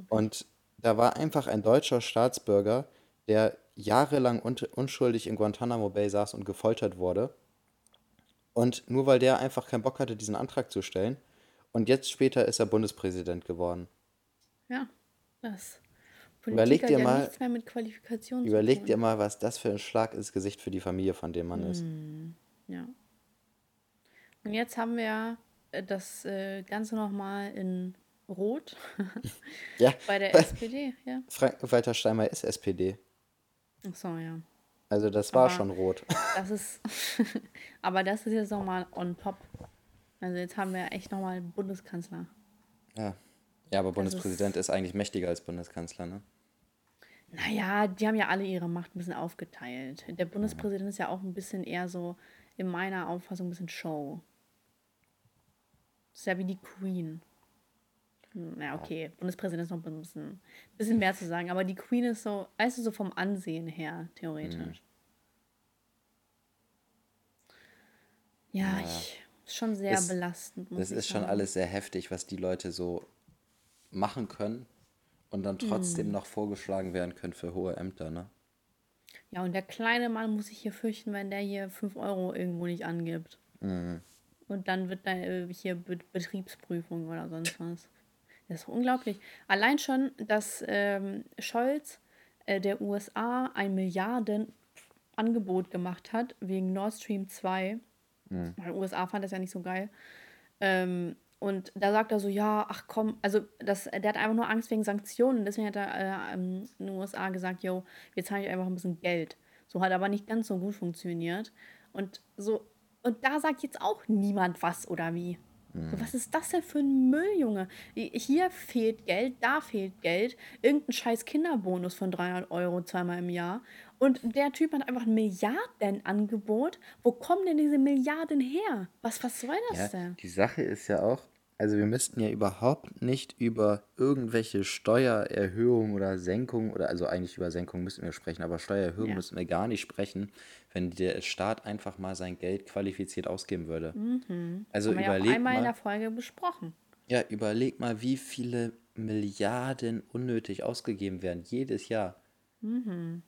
Und da war einfach ein deutscher Staatsbürger, der jahrelang un unschuldig in Guantanamo Bay saß und gefoltert wurde. Und nur weil der einfach keinen Bock hatte, diesen Antrag zu stellen. Und jetzt später ist er Bundespräsident geworden. Ja, das. Politik überleg dir ja mal, überleg dir mal, was das für ein Schlag ins Gesicht für die Familie von dem Mann ist. Ja. Und jetzt haben wir äh, das äh, Ganze nochmal in Rot. ja. Bei der SPD, ja. Frank-Walter Steinmeier ist SPD. Ach so, ja. Also das war aber schon rot. Das ist, aber das ist jetzt nochmal on top. Also jetzt haben wir echt nochmal Bundeskanzler. Ja. Ja, aber Bundespräsident ist, ist, eigentlich mächtiger als Bundeskanzler, ne? Naja, die haben ja alle ihre Macht ein bisschen aufgeteilt. Der Bundespräsident ist ja auch ein bisschen eher so, in meiner Auffassung, ein bisschen Show. ist ja wie die Queen. Na ja, okay, Bundespräsident ist noch ein bisschen, bisschen mehr zu sagen, aber die Queen ist so, weißt du, so vom Ansehen her, theoretisch. Mhm. Ja, ja, ich, ist schon sehr es, belastend. das ist sagen. schon alles sehr heftig, was die Leute so machen können und dann trotzdem mhm. noch vorgeschlagen werden können für hohe Ämter, ne? Ja, und der kleine Mann muss sich hier fürchten, wenn der hier 5 Euro irgendwo nicht angibt. Mhm. Und dann wird da äh, hier Be Betriebsprüfung oder sonst was. Das ist unglaublich. Allein schon, dass ähm, Scholz äh, der USA ein Milliardenangebot gemacht hat wegen Nord Stream 2. Mhm. Weil USA fand das ja nicht so geil. Ähm, und da sagt er so, ja, ach komm, also das, der hat einfach nur Angst wegen Sanktionen. Deswegen hat er äh, in den USA gesagt, yo, wir zahlen euch einfach ein bisschen Geld. So hat aber nicht ganz so gut funktioniert. Und so, und da sagt jetzt auch niemand was oder wie. Mhm. So, was ist das denn für ein Müll, Junge? Hier fehlt Geld, da fehlt Geld. Irgendein scheiß Kinderbonus von 300 Euro zweimal im Jahr. Und der Typ hat einfach ein Milliardenangebot. Wo kommen denn diese Milliarden her? Was, was soll das ja, denn? Die Sache ist ja auch, also wir müssten ja überhaupt nicht über irgendwelche Steuererhöhungen oder Senkungen oder also eigentlich über Senkungen müssten wir sprechen, aber Steuererhöhungen ja. müssten wir gar nicht sprechen, wenn der Staat einfach mal sein Geld qualifiziert ausgeben würde. Mhm. Also Haben überleg wir ja auch einmal mal, in der Folge besprochen. Ja, überleg mal, wie viele Milliarden unnötig ausgegeben werden jedes Jahr. Mhm.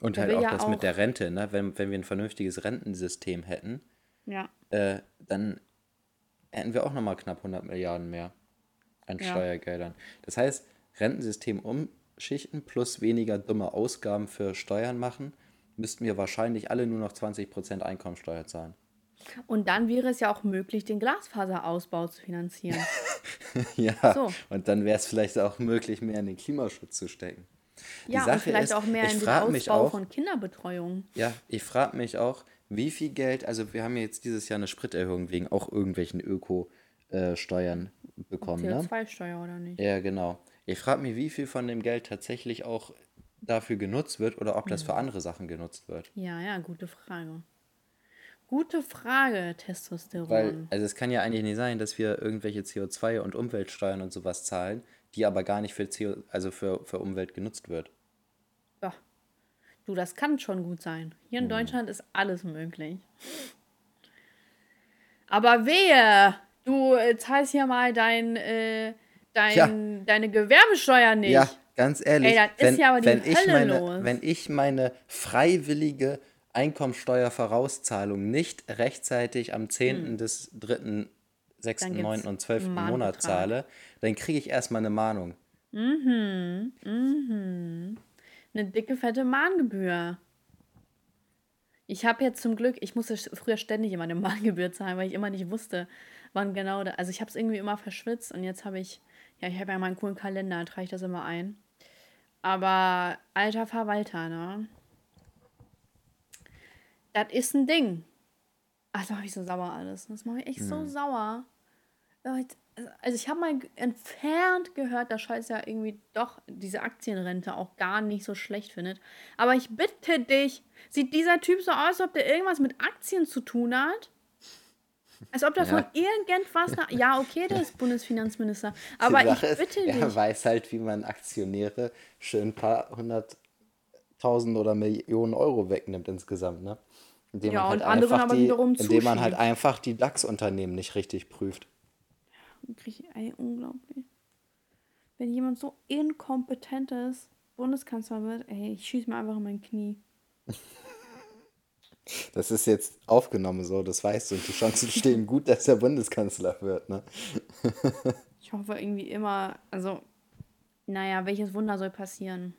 Und der halt auch ja das auch mit der Rente, ne? Wenn, wenn wir ein vernünftiges Rentensystem hätten, ja. äh, dann hätten wir auch nochmal knapp 100 Milliarden mehr an ja. Steuergeldern. Das heißt, Rentensystem umschichten plus weniger dumme Ausgaben für Steuern machen, müssten wir wahrscheinlich alle nur noch 20% Einkommensteuer zahlen. Und dann wäre es ja auch möglich, den Glasfaserausbau zu finanzieren. ja, so. und dann wäre es vielleicht auch möglich, mehr in den Klimaschutz zu stecken. Die ja, Sache und vielleicht ist, auch mehr in den Ausbau auch, von Kinderbetreuung. Ja, ich frage mich auch, wie viel Geld, also wir haben jetzt dieses Jahr eine Spriterhöhung wegen auch irgendwelchen Öko-Steuern bekommen. CO2-Steuer ne? oder nicht? Ja, genau. Ich frage mich, wie viel von dem Geld tatsächlich auch dafür genutzt wird oder ob das für andere Sachen genutzt wird. Ja, ja, gute Frage. Gute Frage, Testosteron. Weil, also es kann ja eigentlich nicht sein, dass wir irgendwelche CO2 und Umweltsteuern und sowas zahlen, die aber gar nicht für CO, also für, für Umwelt genutzt wird. Du, das kann schon gut sein. Hier in mhm. Deutschland ist alles möglich. Aber wehe, du äh, zahlst hier mal dein, äh, dein, ja. deine Gewerbesteuer nicht. Ja, ganz ehrlich. Ey, das wenn, ist ja aber die wenn Hölle ich meine, los. Wenn ich meine freiwillige Einkommensteuervorauszahlung nicht rechtzeitig am 10. Hm. des 3., 6., 9. und 12. Monat zahle, dann kriege ich erstmal eine Mahnung. Mhm. Mhm eine dicke, fette Mahngebühr. Ich habe jetzt zum Glück, ich musste früher ständig immer eine Mahngebühr zahlen, weil ich immer nicht wusste, wann genau da. Also ich habe es irgendwie immer verschwitzt und jetzt habe ich, ja, ich habe ja meinen coolen Kalender, trage ich das immer ein. Aber alter Verwalter, ne? Das ist ein Ding. Ach, da mache ich so sauer alles. Das mache ich echt mhm. so sauer. Also ich habe mal entfernt gehört, dass Scheiß ja irgendwie doch diese Aktienrente auch gar nicht so schlecht findet. Aber ich bitte dich, sieht dieser Typ so aus, als ob der irgendwas mit Aktien zu tun hat? Als ob der ja. von irgendwas nach. Ja, okay, der ist Bundesfinanzminister. Aber ich bitte ist, dich. Er weiß halt, wie man Aktionäre schön ein paar hunderttausend oder Millionen Euro wegnimmt insgesamt, ne? Indem ja, man halt und andere aber die, wiederum Indem man halt einfach die DAX-Unternehmen nicht richtig prüft kriege ich ey, unglaublich. Wenn jemand so inkompetent ist, Bundeskanzler wird, ey, ich schieße mir einfach in mein Knie. Das ist jetzt aufgenommen so, das weißt du. Und die Chancen stehen gut, dass er Bundeskanzler wird, ne? ich hoffe irgendwie immer, also, naja, welches Wunder soll passieren?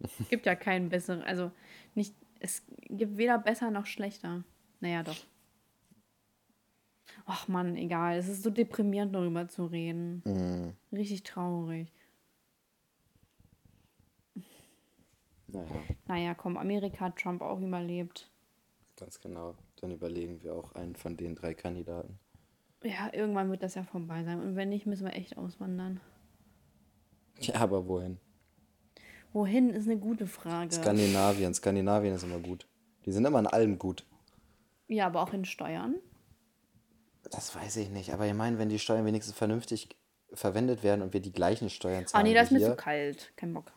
es gibt ja keinen besseren, also nicht, es gibt weder besser noch schlechter. Naja, doch. Ach Mann, egal. Es ist so deprimierend, darüber zu reden. Mhm. Richtig traurig. Naja. Naja, komm, Amerika hat Trump auch überlebt. Ganz genau. Dann überlegen wir auch einen von den drei Kandidaten. Ja, irgendwann wird das ja vorbei sein. Und wenn nicht, müssen wir echt auswandern. Ja, aber wohin? Wohin ist eine gute Frage. Skandinavien. Skandinavien ist immer gut. Die sind immer in allem gut. Ja, aber auch in Steuern. Das weiß ich nicht. Aber ich meine, wenn die Steuern wenigstens vernünftig verwendet werden und wir die gleichen Steuern zahlen. Ah, nee, das ist mir zu kalt. Kein Bock.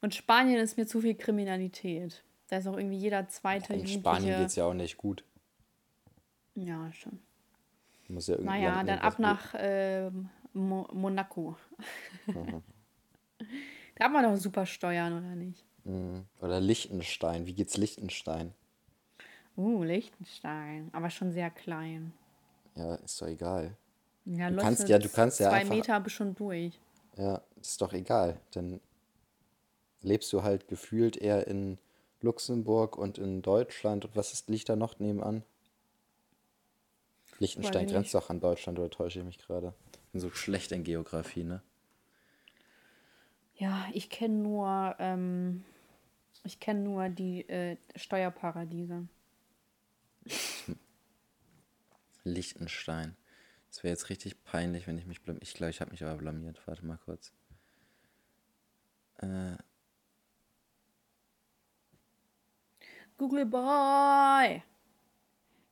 Und Spanien ist mir zu viel Kriminalität. Da ist auch irgendwie jeder zweite in Spanien geht es ja auch nicht gut. Ja, schon. Muss ja irgendwie Naja, dann ab nach ähm, Mo Monaco. da hat man doch super Steuern, oder nicht? Mhm. Oder Liechtenstein. Wie geht's Liechtenstein? Uh, Liechtenstein. Aber schon sehr klein. Ja, ist doch egal. Ja, Du läufst kannst ja- du kannst ja Zwei einfach- Meter bist schon durch. Ja, ist doch egal. Dann lebst du halt gefühlt eher in Luxemburg und in Deutschland. Und was ist, liegt da noch nebenan? Liechtenstein ich grenzt doch an Deutschland, oder täusche ich mich gerade? Bin so schlecht in Geografie, ne? Ja, ich kenne nur, ähm, ich kenne nur die äh, Steuerparadiese. Liechtenstein. Das wäre jetzt richtig peinlich, wenn ich mich blamiert. Ich glaube, ich habe mich aber blamiert. Warte mal kurz. Äh, Google Boy!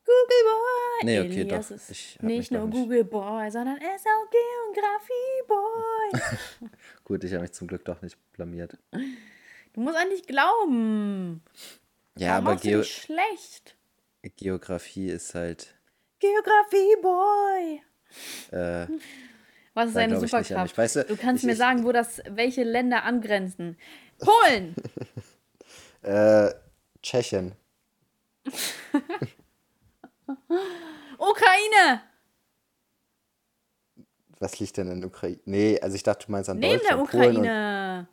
Google Boy! Nee, okay, Elias doch. Ist Ich nicht nur nicht- Google Boy, sondern er ist auch Geografie Boy. gut, ich habe mich zum Glück doch nicht blamiert. du musst an dich glauben. Ja, Warum aber Geo schlecht? Geografie ist halt. Geografie Boy! Äh, Was ist deine an Superkraft? Weißt du, du kannst ich- mir ich- sagen, wo das, welche Länder angrenzen. Polen! äh, Tschechien. Ukraine! Was liegt denn in der Ukraine? Nee, also ich dachte, du meinst an Neben der Deutschland, und. Ukraine.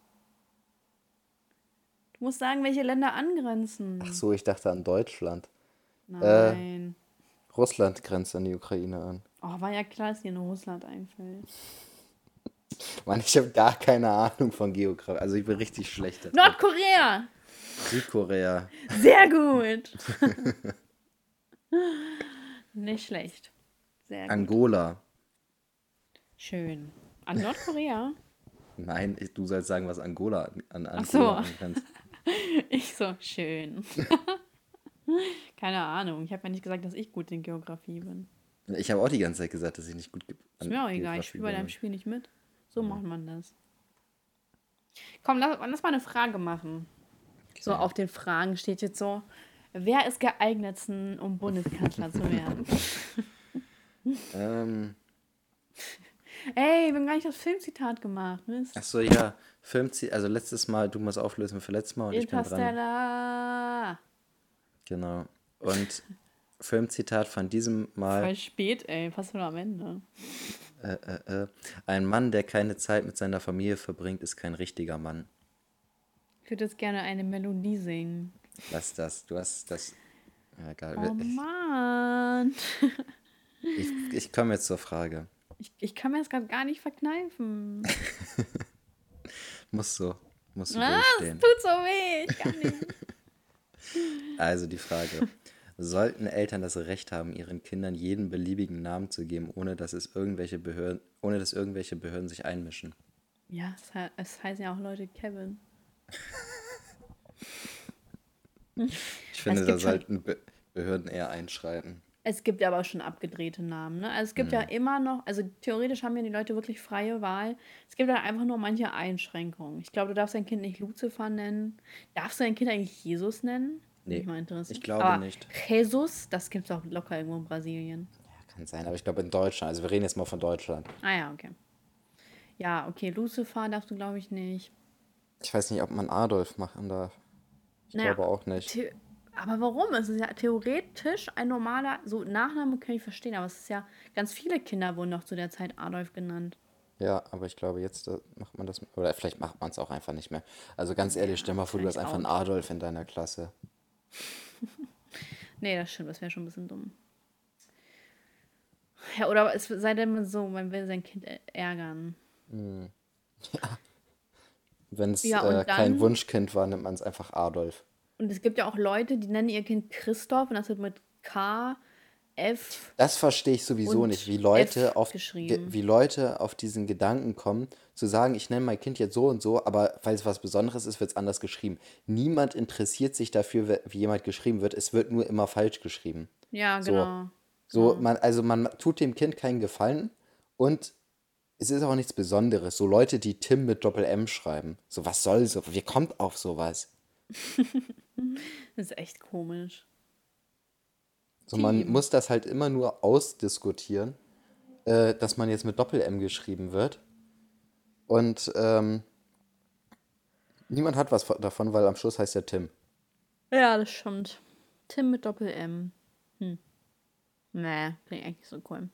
Du musst sagen, welche Länder angrenzen. Ach so, ich dachte an Deutschland. Nein. Russland grenzt an die Ukraine an. Oh, war ja klar, dass dir nur Russland einfällt. Mann, ich habe gar keine Ahnung von Geografie. Also ich bin richtig schlecht. da. Nordkorea! Südkorea. Sehr gut. Nicht schlecht. Sehr gut. Angola. Schön. An Nordkorea? Nein, ich- du sollst sagen, was Angola an, an Angola so. angrenzt. Ich so, schön. Keine Ahnung. Ich habe ja nicht gesagt, dass ich gut in Geografie bin. Ich habe auch die ganze Zeit gesagt, dass ich nicht gut ge- Ist mir auch egal. Ich spiele bei bin. deinem Spiel nicht mit. So macht man das. Komm, lass, lass mal eine Frage machen. So, auf den Fragen steht jetzt so: Wer ist geeignetsten, um Bundeskanzler zu werden? Ähm, Ey, wir haben gar nicht das Filmzitat gemacht. Mist. ach so, ja. Film, also letztes Mal, du musst auflösen für letztes Mal und ich bin dran. Genau. Und Filmzitat von diesem Mal. Voll spät, ey. Fast nur am Ende. Äh, äh, äh. Ein Mann, der keine Zeit mit seiner Familie verbringt, ist kein richtiger Mann. Ich würde jetzt gerne eine Melodie singen. Lass das. Du hast das. Ja, egal. Oh Mann. Ich, ich komme jetzt zur Frage. Ich, ich kann mir das gerade gar nicht verkneifen. Muss so. Muss so Ah, es tut so weh. Ich kann nicht. Also die Frage. Sollten Eltern das Recht haben, ihren Kindern jeden beliebigen Namen zu geben, ohne dass es irgendwelche Behörden, ohne dass irgendwelche Behörden sich einmischen? Ja, es, he es heißen ja auch Leute Kevin. Ich finde, da sollten Be Behörden eher einschreiten. Es gibt aber auch schon abgedrehte Namen. Ne? Also es gibt ja immer noch, also theoretisch haben ja die Leute wirklich freie Wahl. Es gibt halt einfach nur manche Einschränkungen. Ich glaube, du darfst dein Kind nicht Lucifer nennen. Darfst du dein Kind eigentlich Jesus nennen? Nee, mal interessiert. ich glaube aber nicht. Jesus, das gibt es auch locker irgendwo in Brasilien. Kann sein, aber ich glaube in Deutschland. Also wir reden jetzt mal von Deutschland. Ah ja, okay. Ja, okay, Lucifer darfst du, glaube ich, nicht. Ich weiß nicht, ob man Adolf machen darf. Ich Naja, glaube auch nicht. Aber warum? Es ist ja theoretisch ein normaler, so Nachname kann ich verstehen, aber es ist ja, ganz viele Kinder wurden noch zu der Zeit Adolf genannt. Ja, aber ich glaube, jetzt äh, macht man das. Oder vielleicht macht man es auch einfach nicht mehr. Also ganz ehrlich, stell mal vor, du hast einfach einen Adolf in deiner Klasse. Nee, das stimmt, das wäre schon ein bisschen dumm. Ja, oder es sei denn so, man will sein Kind ä- ärgern. Wenn es Ja, äh, kein Wunschkind war, nimmt man es einfach Adolf. Und es gibt ja auch Leute, die nennen ihr Kind Christoph und das wird mit K F. Das verstehe ich sowieso nicht, wie Leute, auf, wie Leute auf diesen Gedanken kommen, zu sagen, ich nenne mein Kind jetzt so und so, aber weil es was Besonderes ist, wird es anders geschrieben. Niemand interessiert sich dafür, wie jemand geschrieben wird. Es wird nur immer falsch geschrieben. Ja, genau. So, so man, also man tut dem Kind keinen Gefallen und es ist auch nichts Besonderes. So Leute, die Tim mit Doppel-M schreiben. So, was soll so? Wie kommt auf sowas? das ist echt komisch. So, man muss das halt immer nur ausdiskutieren, äh, dass man jetzt mit Doppel-M geschrieben wird. Und ähm, niemand hat was davon, weil am Schluss heißt er Tim. Ja, das stimmt. Tim mit Doppel-M. Hm. Nee, klingt eigentlich nicht so cool.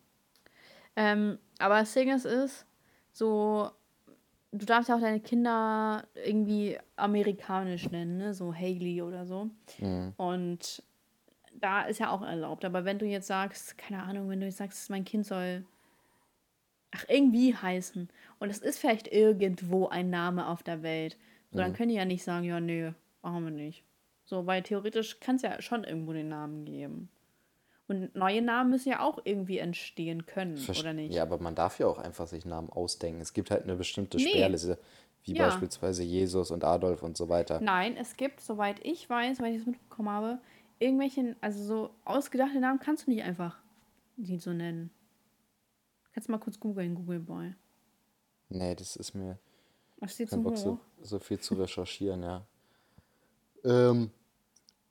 Ähm, aber das Ding ist, ist, so, du darfst ja auch deine Kinder irgendwie amerikanisch nennen, ne? So Haley oder so. Mhm. Und da ist ja auch erlaubt. Aber wenn du jetzt sagst, keine Ahnung, wenn du jetzt sagst, mein Kind soll ach, irgendwie heißen und es ist vielleicht irgendwo ein Name auf der Welt, so, dann mhm. können die ja nicht sagen, ja, nee, machen wir nicht. So, weil theoretisch kann es ja schon irgendwo den Namen geben. Und neue Namen müssen ja auch irgendwie entstehen können, Verst oder nicht? Ja, aber man darf ja auch einfach sich Namen ausdenken. Es gibt halt eine bestimmte nee. Sperrliste, wie ja. beispielsweise Jesus und Adolf und so weiter. Nein, es gibt, soweit ich weiß, weil ich es mitbekommen habe, irgendwelche, also so ausgedachte Namen kannst du nicht einfach die so nennen. Kannst du mal kurz googeln, Google Boy. Nee, das ist mir. Ach, steht so Bock, so, so viel zu recherchieren, ja. Ähm,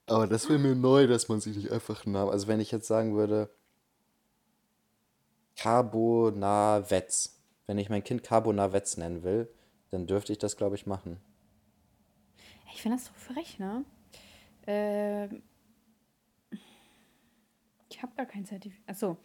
aber das wäre mir neu, dass man sich nicht einfach einen Namen. Also wenn ich jetzt sagen würde, Carbonavets. Wenn ich mein Kind Carbonavets nennen will, dann dürfte ich das, glaube ich, machen. Ich finde das so frech, ne? Ähm, ich habe gar kein Zertifikat. Achso.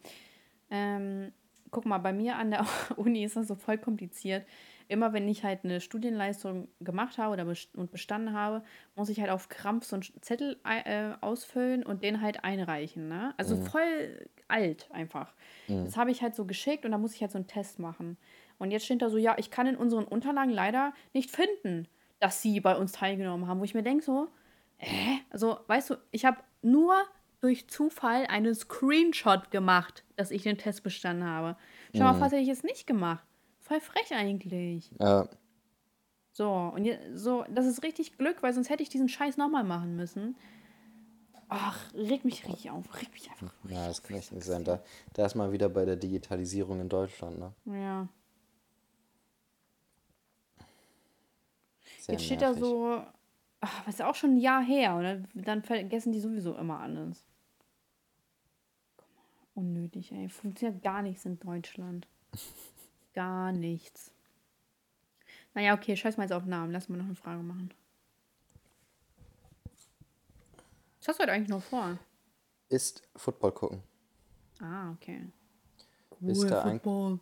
Ähm, guck mal, bei mir an der Uni ist das so voll kompliziert. Immer wenn ich halt eine Studienleistung gemacht habe oder best und bestanden habe, muss ich halt auf Krampf so einen Zettel äh, ausfüllen und den halt einreichen. Ne? Also mhm. voll alt einfach. Mhm. Das habe ich halt so geschickt und da muss ich halt so einen Test machen. Und jetzt steht da so, ja, ich kann in unseren Unterlagen leider nicht finden, dass sie bei uns teilgenommen haben. Wo ich mir denke so, äh? Also, weißt du, ich habe nur durch Zufall einen Screenshot gemacht, dass ich den Test bestanden habe. Schau mal, mhm. was hätte ich es nicht gemacht? Voll frech eigentlich. Ja. So, und je, so, das ist richtig Glück, weil sonst hätte ich diesen Scheiß nochmal machen müssen. Ach, reg mich richtig auf. Reg mich einfach. Ja, das kann echt nicht sein. Da, da ist mal wieder bei der Digitalisierung in Deutschland, ne? Ja. Sehr Jetzt steht nervig. da so, ach, was ist ja auch schon ein Jahr her, oder? Dann vergessen die sowieso immer alles. Unnötig, ey. Funktioniert gar nichts in Deutschland. Gar nichts. Naja, okay, scheiß mal jetzt auf Namen. Lass mal noch eine Frage machen. Was hast du heute eigentlich noch vor? Ist Football gucken. Ah, okay. Cool, ist der, Ein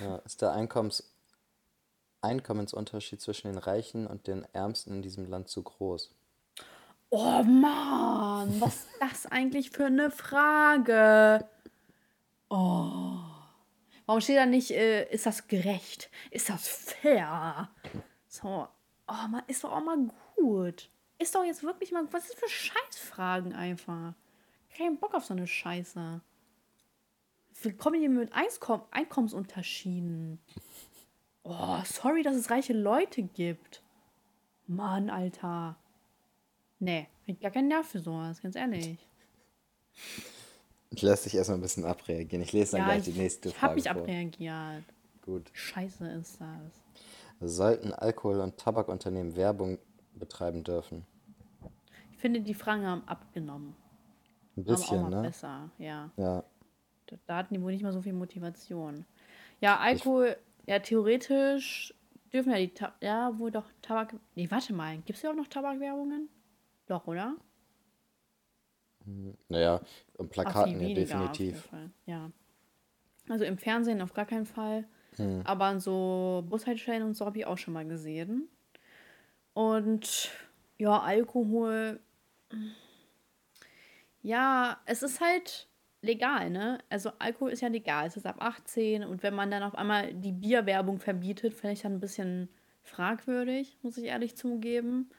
ja, ist der Einkommens Einkommensunterschied zwischen den Reichen und den Ärmsten in diesem Land zu groß? Oh Mann, was ist das eigentlich für eine Frage? Oh. Warum steht da nicht, äh, ist das gerecht? Ist das fair? So. Oh man, ist doch auch mal gut. Ist doch jetzt wirklich mal. Was ist für Scheißfragen einfach? Kein Bock auf so eine Scheiße. Wir kommen hier mit Einkom Einkommensunterschieden. Oh, sorry, dass es reiche Leute gibt. Mann, Alter. Nee, ich gar keinen Nerv für sowas, ganz ehrlich. Ich lasse dich erstmal ein bisschen abreagieren. Ich lese dann ja, gleich die nächste ich, Frage. Ich habe mich abreagiert. Gut. Scheiße ist das. Sollten Alkohol- und Tabakunternehmen Werbung betreiben dürfen? Ich finde, die Fragen haben abgenommen. Ein bisschen, ne? Besser, ja. Ja. Da, da hatten die wohl nicht mal so viel Motivation. Ja, Alkohol, ich, ja, theoretisch dürfen ja die, Ta ja, wohl doch Tabak. Nee, warte mal, gibt es ja auch noch Tabakwerbungen? Doch, oder? Naja, und Plakaten ja definitiv. Ja. Also im Fernsehen auf gar keinen Fall. Hm. Aber an so Bushaltestellen und so habe ich auch schon mal gesehen. Und ja, Alkohol. Ja, es ist halt legal, ne? Also Alkohol ist ja legal, es ist ab 18 und wenn man dann auf einmal die Bierwerbung verbietet, finde ich dann ein bisschen fragwürdig, muss ich ehrlich zugeben.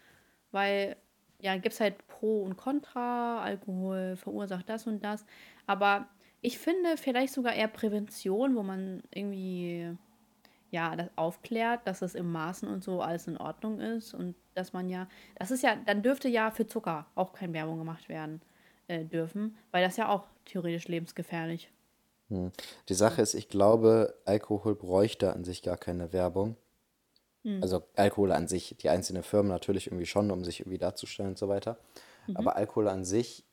Weil ja, gibt es halt Pro und Contra, Alkohol verursacht das und das. Aber Ich finde vielleicht sogar eher Prävention, wo man irgendwie ja, das aufklärt, dass das im Maßen und so alles in Ordnung ist und dass man ja, das ist ja, dann dürfte ja für Zucker auch keine Werbung gemacht werden äh, dürfen, weil das ja auch theoretisch lebensgefährlich. Hm. Die Sache ist, ich glaube, Alkohol bräuchte an sich gar keine Werbung. Hm. Also Alkohol an sich, die einzelnen Firmen natürlich irgendwie schon, um sich irgendwie darzustellen und so weiter. Mhm. Aber Alkohol an sich,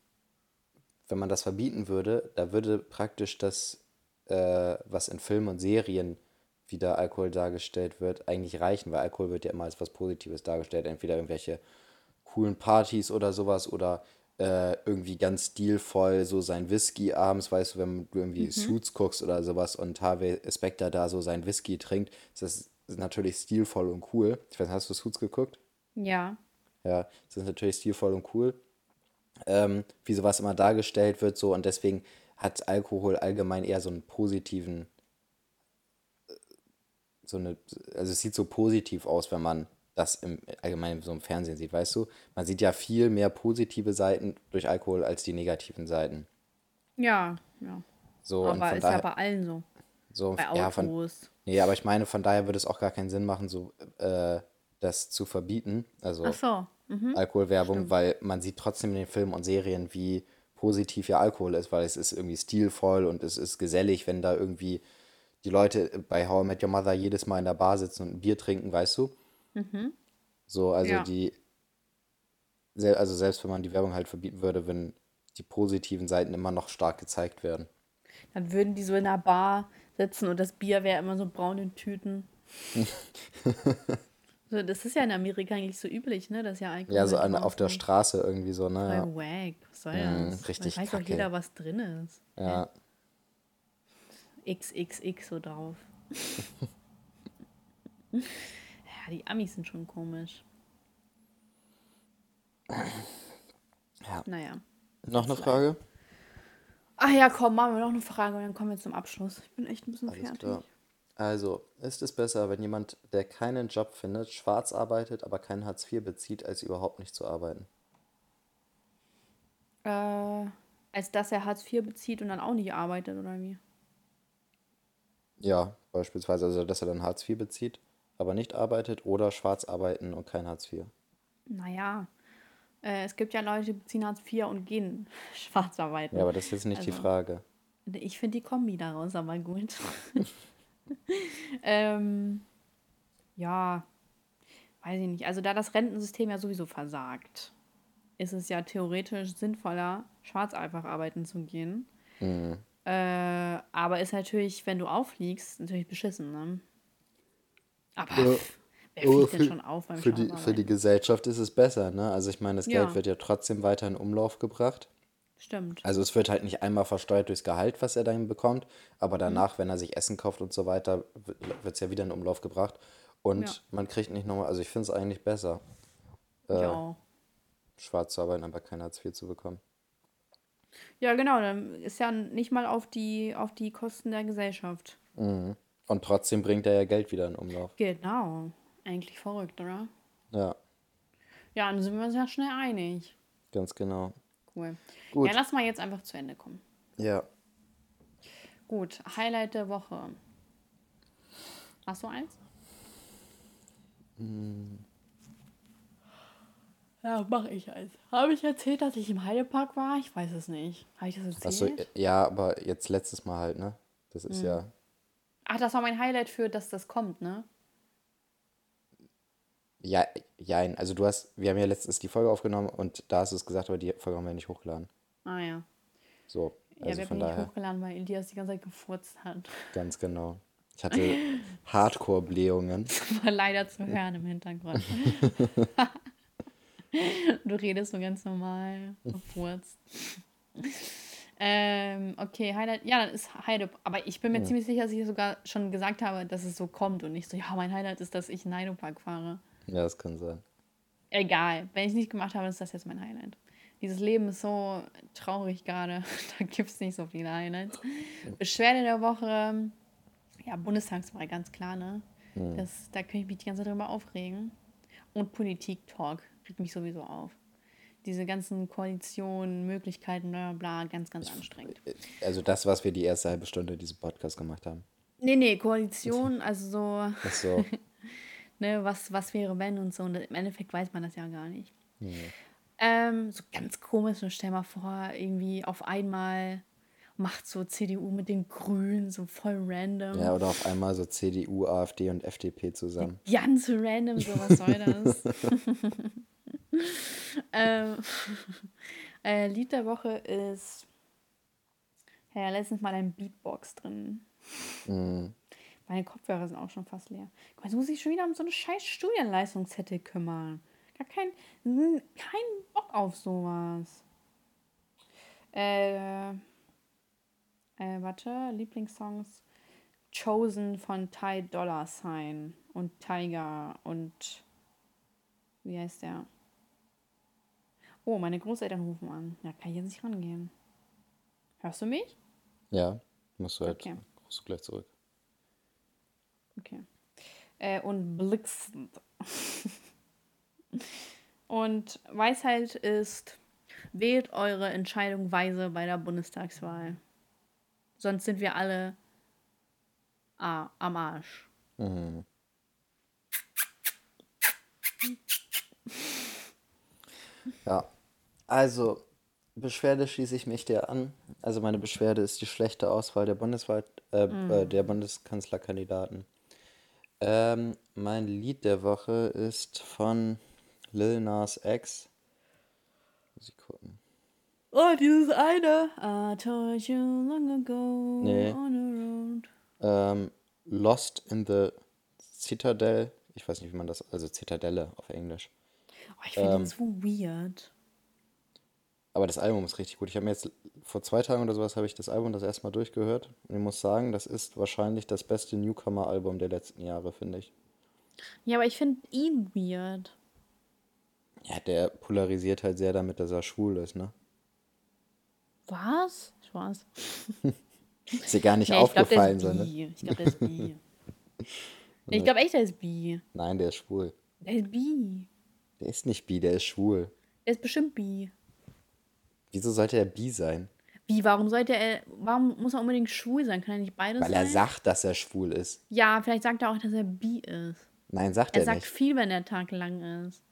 wenn man das verbieten würde, da würde praktisch das, äh, was in Filmen und Serien wie da Alkohol dargestellt wird, eigentlich reichen, weil Alkohol wird ja immer als was Positives dargestellt. Entweder irgendwelche coolen Partys oder sowas oder äh, irgendwie ganz stilvoll so sein Whisky abends, weißt du, wenn du irgendwie mhm. Suits guckst oder sowas und Harvey Specter da so sein Whisky trinkt, ist das natürlich stilvoll und cool. Ich weiß, hast du Suits geguckt? Ja. Ja, das ist natürlich stilvoll und cool. Ähm, wie sowas immer dargestellt wird, so und deswegen hat Alkohol allgemein eher so einen positiven so eine, also es sieht so positiv aus, wenn man das im allgemeinen so im Fernsehen sieht, weißt du? Man sieht ja viel mehr positive Seiten durch Alkohol als die negativen Seiten. Ja, ja. So, aber ist daher, ja bei allen so. So, bei Autos. Ja, von, nee, aber ich meine, von daher würde es auch gar keinen Sinn machen, so äh, das zu verbieten. Also so. Mhm. Alkoholwerbung, Stimmt. weil man sieht trotzdem in den Filmen und Serien, wie positiv ja Alkohol ist, weil es ist irgendwie stilvoll und es ist gesellig, wenn da irgendwie die Leute bei How I Met Your Mother jedes Mal in der Bar sitzen und ein Bier trinken, weißt du? Mhm. So, also ja. die, also selbst wenn man die Werbung halt verbieten würde, wenn die positiven Seiten immer noch stark gezeigt werden. Dann würden die so in der Bar sitzen und das Bier wäre immer so braun in Tüten. so, das ist ja in Amerika eigentlich so üblich, ne? Das ja Alkohol. Ja, so an, auf der Straße irgendwie so, ne? Voll wack. Was soll mhm, das? Richtig. Da weiß doch jeder, was drin ist. Ja. XXX so drauf. ja, die Amis sind schon komisch. Ja. Naja. Noch eine Frage? Ach ja, komm, machen wir noch eine Frage und dann kommen wir zum Abschluss. Ich bin echt ein bisschen Alles fertig. Klar. Also, ist es besser, wenn jemand, der keinen Job findet, schwarz arbeitet, aber kein Hartz IV bezieht, als überhaupt nicht zu arbeiten? Äh, als dass er Hartz IV bezieht und dann auch nicht arbeitet, oder wie? Ja, beispielsweise, also dass er dann Hartz IV bezieht, aber nicht arbeitet oder schwarz arbeiten und kein Hartz IV. Naja, äh, es gibt ja Leute, die beziehen Hartz IV und gehen schwarz arbeiten. Ja, aber das ist jetzt nicht also, die Frage. Ich finde die Kombi daraus aber gut. ähm, ja, weiß ich nicht. Also da das Rentensystem ja sowieso versagt, ist es ja theoretisch sinnvoller, schwarz einfach arbeiten zu gehen. Mhm. Äh, aber ist natürlich, wenn du auffliegst, natürlich beschissen, ne? Aber ja. wer fliegt denn schon auf beim für die, für die Gesellschaft ist es besser, ne? Also ich meine, das Geld ja. wird ja trotzdem weiter in Umlauf gebracht. Stimmt. Also es wird halt nicht einmal versteuert durchs Gehalt, was er dann bekommt, aber mhm. danach, wenn er sich Essen kauft und so weiter, wird es ja wieder in Umlauf gebracht. Und ja. man kriegt nicht nochmal, also ich finde es eigentlich besser, äh, ja. schwarz zu arbeiten, aber kein Hartz IV zu bekommen. Ja, genau, dann ist ja nicht mal auf die, auf die Kosten der Gesellschaft. Mhm. Und trotzdem bringt er ja Geld wieder in Umlauf. Genau. Eigentlich verrückt, oder? Ja. Ja, dann sind wir uns ja schnell einig. Ganz genau. Cool. Gut. Ja, lass mal jetzt einfach zu Ende kommen. Ja. Gut, Highlight der Woche. Hast du eins? Hm. Ja, mache ich eins. Habe ich erzählt, dass ich im Heidepark war? Ich weiß es nicht. Habe ich das erzählt? Achso, ja, aber jetzt letztes Mal halt, ne? Das ist mhm. ja. Ach, das war mein Highlight für, dass das kommt, ne? Ja, ja, also du hast, wir haben ja letztens die Folge aufgenommen und da hast du es gesagt, aber die Folge haben wir nicht hochgeladen. Ah ja. So, also ja, wir haben die nicht hochgeladen, weil Elias die ganze Zeit gefurzt hat. Ganz genau. Ich hatte Hardcore-Blähungen. War leider zu hören im Hintergrund. du redest so ganz normal, verfurzt. ähm, okay, Highlight. Ja, dann ist Heide. Aber ich bin mir ja. ziemlich sicher, dass ich sogar schon gesagt habe, dass es so kommt und nicht so, ja, mein Highlight ist, dass ich in Heidepark fahre. Ja, das kann sein. Egal. Wenn ich es nicht gemacht habe, ist das jetzt mein Highlight. Dieses Leben ist so traurig gerade. da gibt es nicht so viele Highlights. Beschwerde der Woche. Ja, Bundestagswahl, ganz klar, ne? Hm. Das, da könnte ich mich die ganze Zeit drüber aufregen. Und Politik-Talk regt mich sowieso auf. diese ganzen Koalitionen, Möglichkeiten, bla bla, ganz, ganz anstrengend. Also das, was wir die erste halbe Stunde diesem Podcast gemacht haben. Nee, nee, Koalition, also so. Ach so. ne, was, was wäre, wenn und so. Und im Endeffekt weiß man das ja gar nicht. Nee. Ähm, so ganz komisch, und stell mal vor, irgendwie auf einmal macht so CDU mit den Grünen so voll random. Ja, oder auf einmal so CDU, AfD und FDP zusammen. Ganz random, so was soll das? ähm, äh, Lied der Woche ist ja, letztens mal ein Beatbox drin. Mhm. Meine Kopfhörer sind auch schon fast leer. Guck mal, jetzt muss ich schon wieder um so eine scheiß Studienleistungszettel kümmern. Gar kein, kein Bock auf sowas. Äh, äh, warte, Lieblingssongs Chosen von Ty Dollar Sign und Tiger und wie heißt der? Oh, meine Großeltern rufen an. Ja, kann ich jetzt nicht rangehen. Hörst du mich? Ja, musst du halt. Okay. Rufst du gleich zurück. Okay. Äh, und Blix. und Weisheit ist, wählt eure Entscheidung weise bei der Bundestagswahl. Sonst sind wir alle ah, am Arsch. Mhm. Ja, also Beschwerde schließe ich mich dir an. Also meine Beschwerde ist die schlechte Auswahl der Bundeswahl, äh, mm. äh, der Bundeskanzlerkandidaten. Ähm, mein Lied der Woche ist von Lil Nas X. Muss ich gucken. Oh, dieses eine. I told you long ago nee. on the road. Ähm, Lost in the Citadel. Ich weiß nicht, wie man das, also Zitadelle auf Englisch. Oh, ich finde ähm, das so weird. Aber das Album ist richtig gut. Ich habe mir jetzt vor zwei Tagen oder sowas habe ich das Album das erste Mal durchgehört. Und ich muss sagen, das ist wahrscheinlich das beste Newcomer-Album der letzten Jahre, finde ich. Ja, aber ich finde ihn weird. Ja, der polarisiert halt sehr damit, dass er schwul ist, ne? Was? Spaß. ist dir gar nicht nee, aufgefallen, ich glaub, so, ne? Ich glaube, der ist bi. ich glaube echt, der ist bi. Nein, der ist schwul. Der ist bi. Der ist nicht bi, der ist schwul. Der ist bestimmt bi. Wieso sollte er bi sein? Wie, warum sollte er, warum muss er unbedingt schwul sein? Kann er nicht beides Weil sein? er sagt, dass er schwul ist. Ja, vielleicht sagt er auch, dass er bi ist. Nein, sagt er, er nicht. Er sagt viel, wenn der Tag lang ist.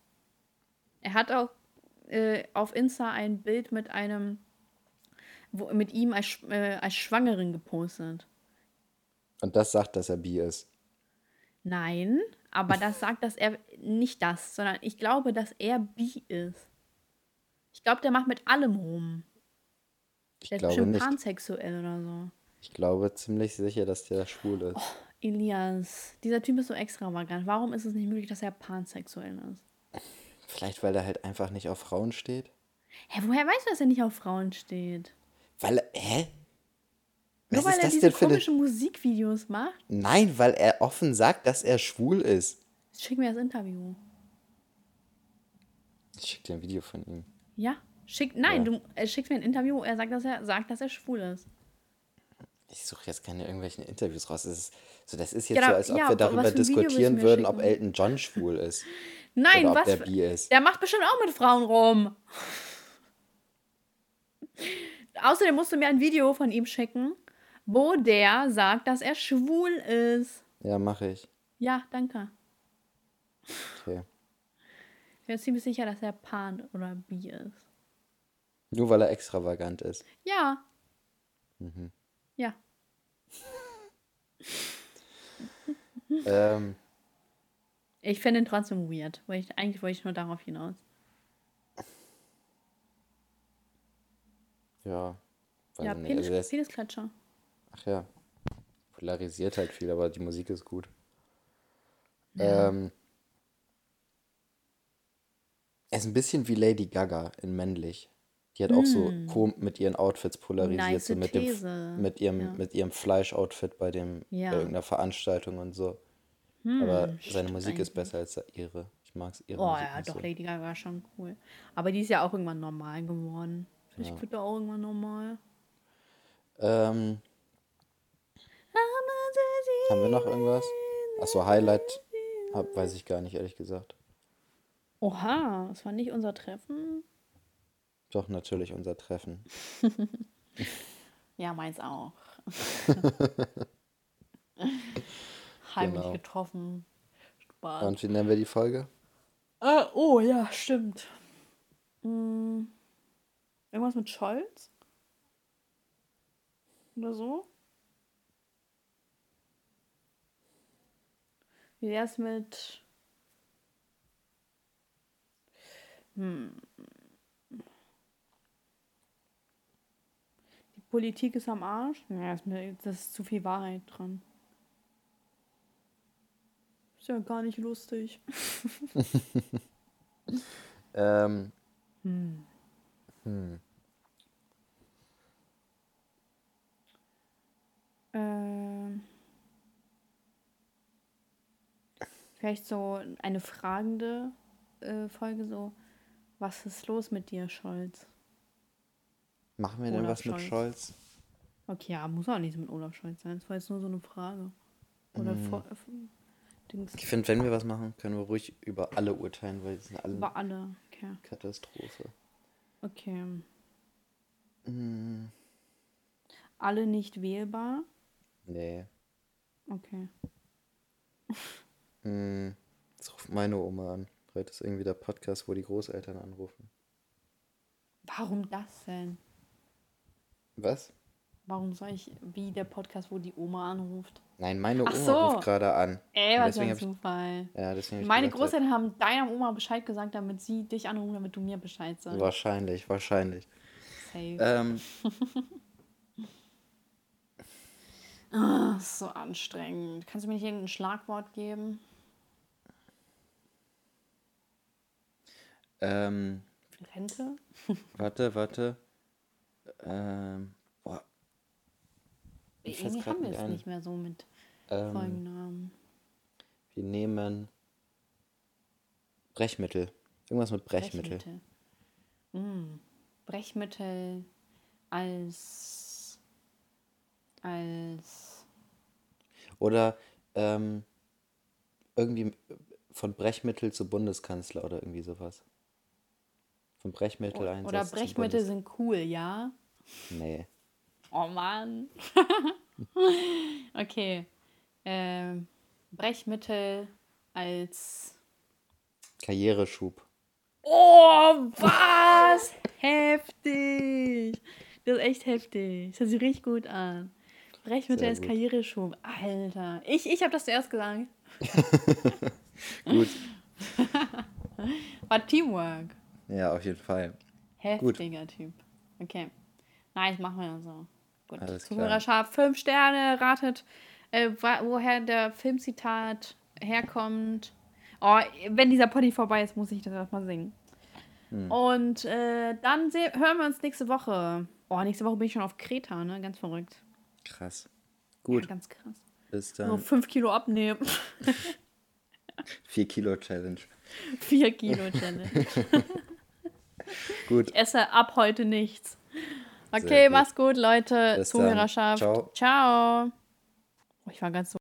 Er hat auch äh, auf Insta ein Bild mit einem, wo, mit ihm als, äh, als Schwangeren gepostet. Und das sagt, dass er bi ist. Nein, aber das sagt, dass er nicht das, sondern ich glaube, dass er bi ist. Ich glaube, der macht mit allem rum. Ich der glaube ist pansexuell oder so. Ich glaube ziemlich sicher, dass der schwul ist. Oh, Elias, dieser Typ ist so extravagant. Warum ist es nicht möglich, dass er pansexuell ist? Vielleicht, weil er halt einfach nicht auf Frauen steht. Hä, woher weißt du, dass er nicht auf Frauen steht? Weil, hä? Was Nur weil er diese komischen eine... Musikvideos macht? Nein, weil er offen sagt, dass er schwul ist. Schick mir das Interview. Ich schick dir ein Video von ihm. Ja. Schick, nein, ja. du äh, schickst mir ein Interview, er sagt, dass er sagt, dass er schwul ist. Ich suche jetzt keine irgendwelchen Interviews raus. Das ist, so, das ist jetzt ja, so, als ob ja, wir darüber diskutieren würden, ob Elton John schwul ist. Nein, oder was? Der bi ist. Der macht bestimmt auch mit Frauen rum. Außerdem musst du mir ein Video von ihm schicken, wo der sagt, dass er schwul ist. Ja, mache ich. Ja, danke. Okay bin mir ziemlich sicher, dass er Pan oder Bi ist. Nur weil er extravagant ist. Ja. Mhm. Ja. ähm. Ich finde ihn trotzdem weird. Weil ich, eigentlich wollte ich nur darauf hinaus. Ja. Ja, Penis, also Penisklatscher. Ach ja. Polarisiert halt viel, aber die Musik ist gut. Ja. Ähm, er ist ein bisschen wie Lady Gaga in männlich. Die hat mm. auch so hm. mit ihren Outfits polarisiert, nice so mit, dem, mit ihrem, ja. mit ihrem Fleisch-Outfit bei dem ja. irgendeiner Veranstaltung und so. Hm, Aber seine Musik eigentlich. ist besser als ihre. Ich mag es ihre Oh Musik ja, doch, so. Lady Gaga war schon cool. Aber die ist ja auch irgendwann normal geworden. Vielleicht ja. wird er auch irgendwann normal. Ähm, haben wir noch irgendwas? Achso, Highlight hab, weiß ich gar nicht, ehrlich gesagt. Oha, das war nicht unser Treffen. Doch, natürlich unser Treffen. ja, meins auch. Heimlich genau. getroffen. Spaß. Und wie nennen wir die Folge? Äh, oh ja, stimmt. Hm, irgendwas mit Scholz? Oder so? Wie wär's mit. Hm. Die Politik ist am Arsch? Ja, ist mir, das ist zu viel Wahrheit dran. Ist ja gar nicht lustig. ähm. Hm. Hm. Ähm. Vielleicht so eine fragende äh, Folge, so, was ist los mit dir, Scholz? Machen wir denn was Scholz. mit Scholz? Okay, ja, muss auch nicht mit Olaf Scholz sein. Das war jetzt nur so eine Frage. Oder mm. vor, Dings. Ich finde, wenn wir was machen, können wir ruhig über alle urteilen, weil die sind alle. Über alle, okay. Katastrophe. Okay. Mm. Alle nicht wählbar? Nee. Okay. Hm, jetzt ruft meine Oma an. Heute ist irgendwie der Podcast, wo die Großeltern anrufen. Warum das denn? Was? Warum soll ich, wie der Podcast, wo die Oma anruft? Nein, meine Ach Oma so. ruft gerade an. Ey, was für ein Zufall. Ich, ja, deswegen meine Großeltern haben deiner Oma Bescheid gesagt, damit sie dich anrufen, damit du mir Bescheid sagst. Wahrscheinlich, wahrscheinlich. Safe. Ähm, oh, so anstrengend. Kannst du mir nicht irgendein Schlagwort geben? Ähm, Rente? warte, warte. Ähm, boah. Irgendwie haben wir es nicht mehr so mit ähm, Folgennamen. Wir nehmen Brechmittel. Irgendwas mit Brechmittel. Brechmittel. Mm. Brechmittel als als oder ähm, irgendwie von Brechmittel zu Bundeskanzler oder irgendwie sowas. Von Brechmittel oder, Oder Brechmittel sind cool, ja? Nee. Oh Mann. okay. Ähm, Brechmittel als Karriereschub. Oh, was? heftig. Das ist echt heftig. Das hört sich richtig gut an. Brechmittel als Karriereschub. Alter. Ich, ich habe das zuerst gesagt. gut. War Teamwork. Ja, auf jeden Fall. Heftiger Gut. Typ. Okay. Nice, machen wir so. Gut. Zuhörerschaft, fünf Sterne, ratet, äh, woher der Filmzitat herkommt. Oh, wenn dieser Pony vorbei ist, muss ich das erstmal singen. Hm. Und äh, dann hören wir uns nächste Woche. Oh, nächste Woche bin ich schon auf Kreta, ne? Ganz verrückt. Krass. Gut. Ja, ganz krass. Bis dann. Nur fünf Kilo abnehmen. Vier Kilo Challenge. Vier Kilo Challenge. gut. Ich esse ab heute nichts. Okay, gut. mach's gut, Leute. Bis Zuhörerschaft. Ciao. Ciao. Oh, ich war ganz so